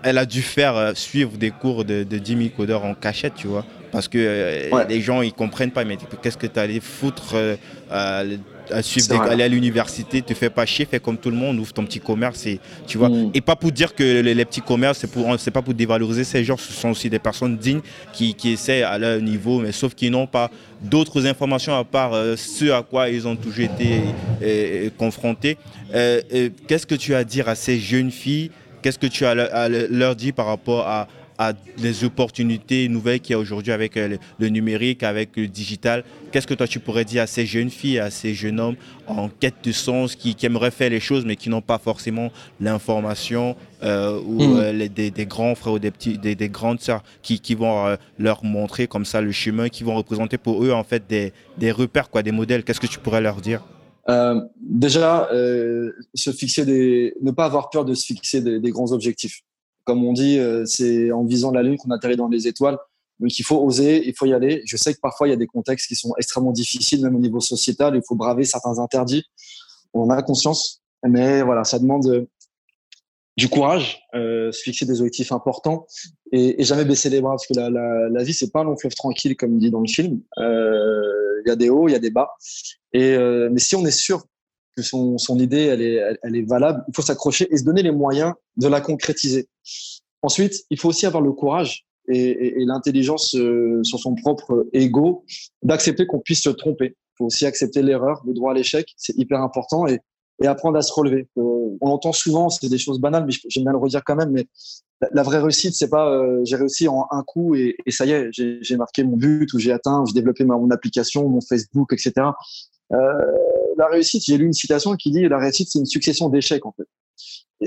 elle a dû faire suivre des cours de, de Jimmy Coder en cachette, tu vois, parce que les gens, ils comprennent pas, mais qu'est-ce que tu allais foutre à suivre aller à l'université, te fais pas chier, fais comme tout le monde, ouvre ton petit commerce et tu vois. Mm. Et pas pour dire que les, petits commerces, c'est pour, c'est pas pour dévaloriser ces gens, ce sont aussi des personnes dignes qui, qui essaient à leur niveau, mais sauf qu'ils n'ont pas d'autres informations à part euh, ce à quoi ils ont toujours été euh, confrontés. Euh, qu'est-ce que tu as à dire à ces jeunes filles Qu'est-ce que tu as à leur dire par rapport à, à les opportunités nouvelles qu'il y a aujourd'hui avec euh, le, numérique, avec le digital? Qu'est-ce que toi tu pourrais dire à ces jeunes filles, à ces jeunes hommes en quête de sens, qui, aimeraient faire les choses mais qui n'ont pas forcément l'information euh, ou mmh. euh, des, grands frères ou des, petits, des, grandes sœurs qui, vont leur montrer comme ça le chemin, qui vont représenter pour eux en fait des, repères, quoi, des modèles? Qu'est-ce que tu pourrais leur dire? Déjà, se fixer des, ne pas avoir peur de se fixer des grands objectifs comme on dit, euh, c'est en visant la lune qu'on atterrit dans les étoiles. Donc il faut oser, il faut y aller. Je sais que parfois il y a des contextes qui sont extrêmement difficiles, même au niveau sociétal. Il faut braver certains interdits. On en a conscience, mais voilà, ça demande euh, du courage, euh, se fixer des objectifs importants et, jamais baisser les bras parce que la, la, la vie c'est pas un long fleuve tranquille comme dit dans le film. Il y a des hauts, il y a des bas. Et mais si on est sûr que son, son idée elle est, elle, est valable, il faut s'accrocher et se donner les moyens de la concrétiser. Ensuite, il faut aussi avoir le courage et, et, l'intelligence euh, sur son propre ego d'accepter qu'on puisse se tromper. Il faut aussi accepter l'erreur, le droit à l'échec, c'est hyper important et, et, apprendre à se relever. Euh, on entend souvent, c'est des choses banales, mais j'aime bien le redire quand même. Mais la, vraie réussite, c'est pas euh, j'ai réussi en un coup et, et ça y est, j'ai marqué mon but ou j'ai atteint, j'ai développé ma, mon application, mon Facebook, etc. Euh, la réussite, j'ai lu une citation qui dit la réussite, c'est une succession d'échecs en fait.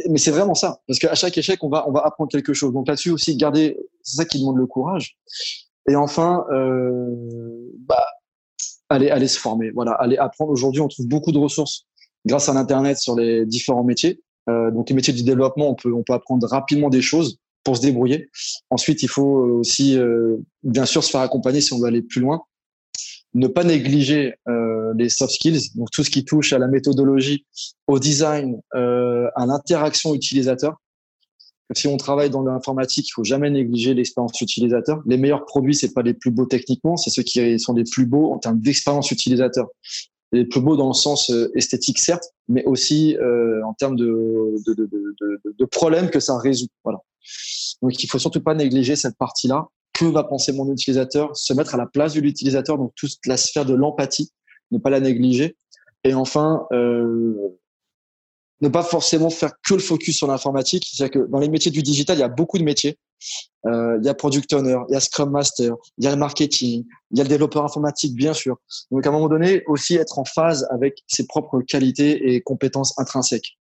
Mais c'est vraiment ça, parce qu'à chaque échec, on va on va apprendre quelque chose. Donc là-dessus aussi, garder, c'est ça qui demande le courage. Et enfin, euh, bah, aller aller se former. Voilà, aller apprendre. Aujourd'hui, on trouve beaucoup de ressources grâce à l'internet sur les différents métiers. Euh, donc les métiers du développement, on peut on peut apprendre rapidement des choses pour se débrouiller. Ensuite, il faut aussi euh, bien sûr se faire accompagner si on veut aller plus loin ne pas négliger euh, les soft skills, donc tout ce qui touche à la méthodologie, au design, euh, à l'interaction utilisateur. Si on travaille dans l'informatique, il faut jamais négliger l'expérience utilisateur. Les meilleurs produits, c'est pas les plus beaux techniquement, c'est ceux qui sont les plus beaux en termes d'expérience utilisateur. Les plus beaux dans le sens euh, esthétique certes, mais aussi euh, en termes de, de, de, de, de problèmes que ça résout. Voilà. Donc il faut surtout pas négliger cette partie-là que va penser mon utilisateur, se mettre à la place de l'utilisateur, donc toute la sphère de l'empathie, ne pas la négliger. Et enfin, euh, ne pas forcément faire que le focus sur l'informatique. C'est-à-dire que dans les métiers du digital, il y a beaucoup de métiers. euh, il y a product owner, il y a scrum master, il y a le marketing, il y a le développeur informatique, bien sûr. Donc, à un moment donné, aussi être en phase avec ses propres qualités et compétences intrinsèques.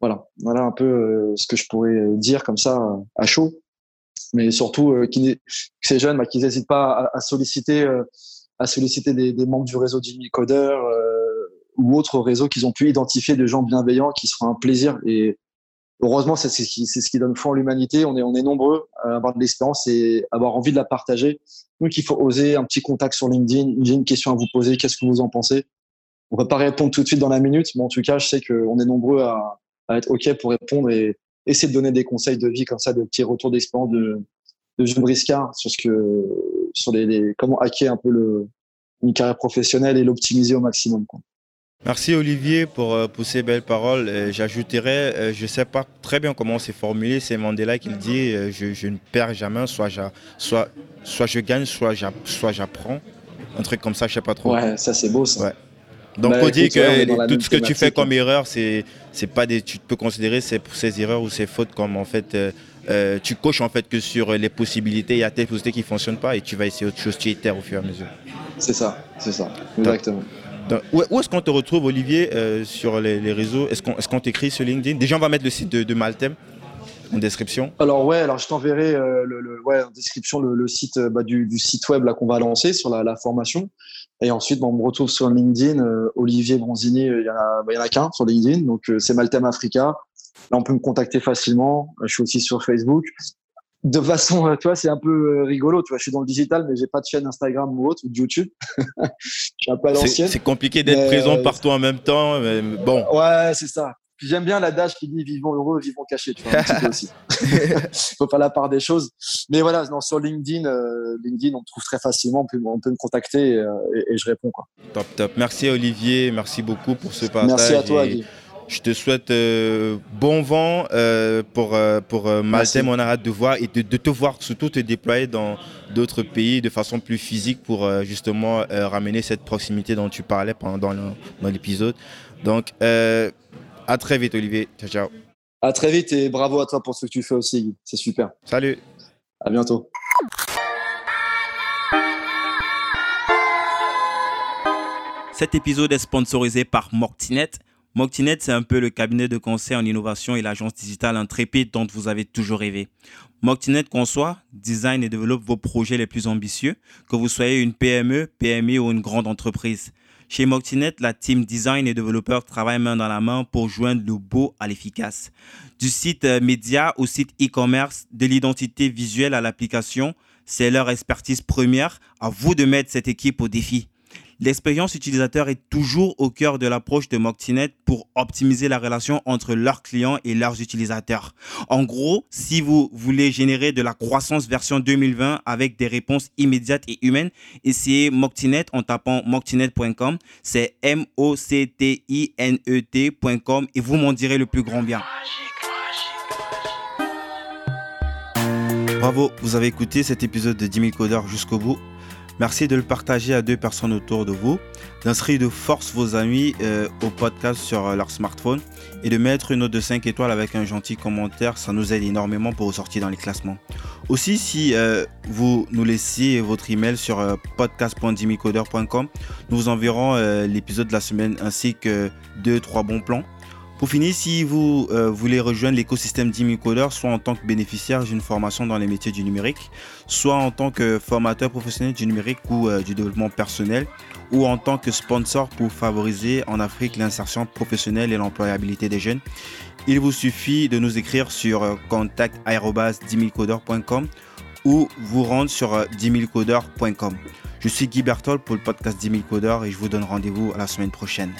Voilà, voilà un peu euh, ce que je pourrais dire comme ça à chaud. Mais surtout, euh, qui, ces jeunes, bah, qu'ils n'hésitent pas à, solliciter, à solliciter des, des, membres du réseau Jimmy Coder ou autres réseaux qu'ils ont pu identifier de gens bienveillants qui seront un plaisir et heureusement, c'est ce qui, ce qui donne foi en l'humanité. On est, on est nombreux à avoir de l'expérience et avoir envie de la partager. Donc, il faut oser un petit contact sur LinkedIn. J'ai une question à vous poser. Qu'est-ce que vous en pensez? On va pas répondre tout de suite dans la minute, mais en tout cas, je sais qu'on est nombreux à, à, être OK pour répondre et essayer de donner des conseils de vie comme ça, des petits retours d'expérience de, de Jules Briscard sur ce que, sur les, les, comment hacker un peu le, une carrière professionnelle et l'optimiser au maximum. Quoi. Merci Olivier pour, euh, pour ces belles paroles. J'ajouterais, euh, je ne sais pas très bien comment c'est formulé, c'est Mandela qui le dit, euh, je, ne perds jamais, soit, soit, soit je gagne, soit j'apprends. Un truc comme ça, je ne sais pas trop. Ouais, ça c'est beau ça. Donc bah, on dit que tout ce que tu fais comme erreur, c'est c'est pas des, tu peux considérer ces, ces erreurs ou ces fautes comme en fait tu coches en fait que sur les possibilités, il y a telle possibilité qui ne fonctionne pas et tu vas essayer autre chose, tu éterres au fur et à mesure. C'est ça, c'est ça, exactement où, est-ce qu'on te retrouve, Olivier, euh, sur les, réseaux? Est-ce qu'on est t'écrit sur LinkedIn? Déjà, on va mettre le site de, Maltem en description. Alors ouais, alors je t'enverrai euh, en description le, site euh, bah, du, site web qu'on va lancer sur la, formation. Et ensuite, on me retrouve sur LinkedIn. Olivier Bronzini, il y en a, bah, a qu'un sur LinkedIn, donc c'est Maltem Africa. Là, on peut me contacter facilement. Je suis aussi sur Facebook de façon, euh, tu vois, c'est un peu euh, rigolo. Tu vois, je suis dans le digital, mais j'ai pas de chaîne Instagram ou autre ou de YouTube. je suis un peu à l'ancienne. C'est compliqué d'être présent partout en même temps. Mais bon. Ouais, c'est ça. Puis j'aime bien l'adage qui dit vivons heureux, vivons cachés. Tu vois, un petit peu aussi. Faut pas la part des choses. Mais voilà, non, sur LinkedIn, euh, LinkedIn, on me trouve très facilement. On peut, on peut me contacter et, et, je réponds. Quoi. Top, top. Merci Olivier. Merci beaucoup pour ce partage. Merci à toi, Guy. Je te souhaite euh, bon vent euh, pour, euh, pour Maltem. On arrête de voir et de, te voir surtout te déployer dans d'autres pays de façon plus physique pour justement ramener cette proximité dont tu parlais pendant dans l'épisode. Donc, à très vite, Olivier. Ciao, ciao. À très vite et bravo à toi pour ce que tu fais aussi. C'est super. Salut. À bientôt. Cet épisode est sponsorisé par Mortinet. Moctinet, c'est un peu le cabinet de conseil en innovation et l'agence digitale intrépide dont vous avez toujours rêvé. Moctinet conçoit, design et développe vos projets les plus ambitieux, que vous soyez une PME, PMI ou une grande entreprise. Chez Moctinet, la team design et développeurs travaillent main dans la main pour joindre le beau à l'efficace. Du site euh, média au site e-commerce, de l'identité visuelle à l'application, c'est leur expertise première. À vous de mettre cette équipe au défi. L'expérience utilisateur est toujours au cœur de l'approche de Moctinet pour optimiser la relation entre leurs clients et leurs utilisateurs. En gros, si vous voulez générer de la croissance version 2020 avec des réponses immédiates et humaines, essayez Moctinet en tapant moctinet.com. C'est M-O-C-T-I-N-E-T.com et vous m'en direz le plus grand bien. Bravo, vous avez écouté cet épisode de 10 000 codeurs jusqu'au bout. Merci de le partager à deux personnes autour de vous, d'inscrire de force vos amis euh, au podcast sur euh, leur smartphone et de mettre une note de 5 étoiles avec un gentil commentaire. Ça nous aide énormément pour sortir dans les classements. Aussi, si euh, vous nous laissez votre email sur podcast.dimicoder.com, nous vous enverrons l'épisode de la semaine ainsi que deux, trois bons plans pour finir, si vous euh, voulez rejoindre l'écosystème d'Imicoder, soit en tant que bénéficiaire d'une formation dans les métiers du numérique, soit en tant que formateur professionnel du numérique ou euh, du développement personnel, ou en tant que sponsor pour favoriser en Afrique l'insertion professionnelle et l'employabilité des jeunes, il vous suffit de nous écrire sur euh, contact.com ou vous rendre sur 10 Je suis Guy Bertol pour le podcast 10 000 codeurs et je vous donne rendez-vous à la semaine prochaine.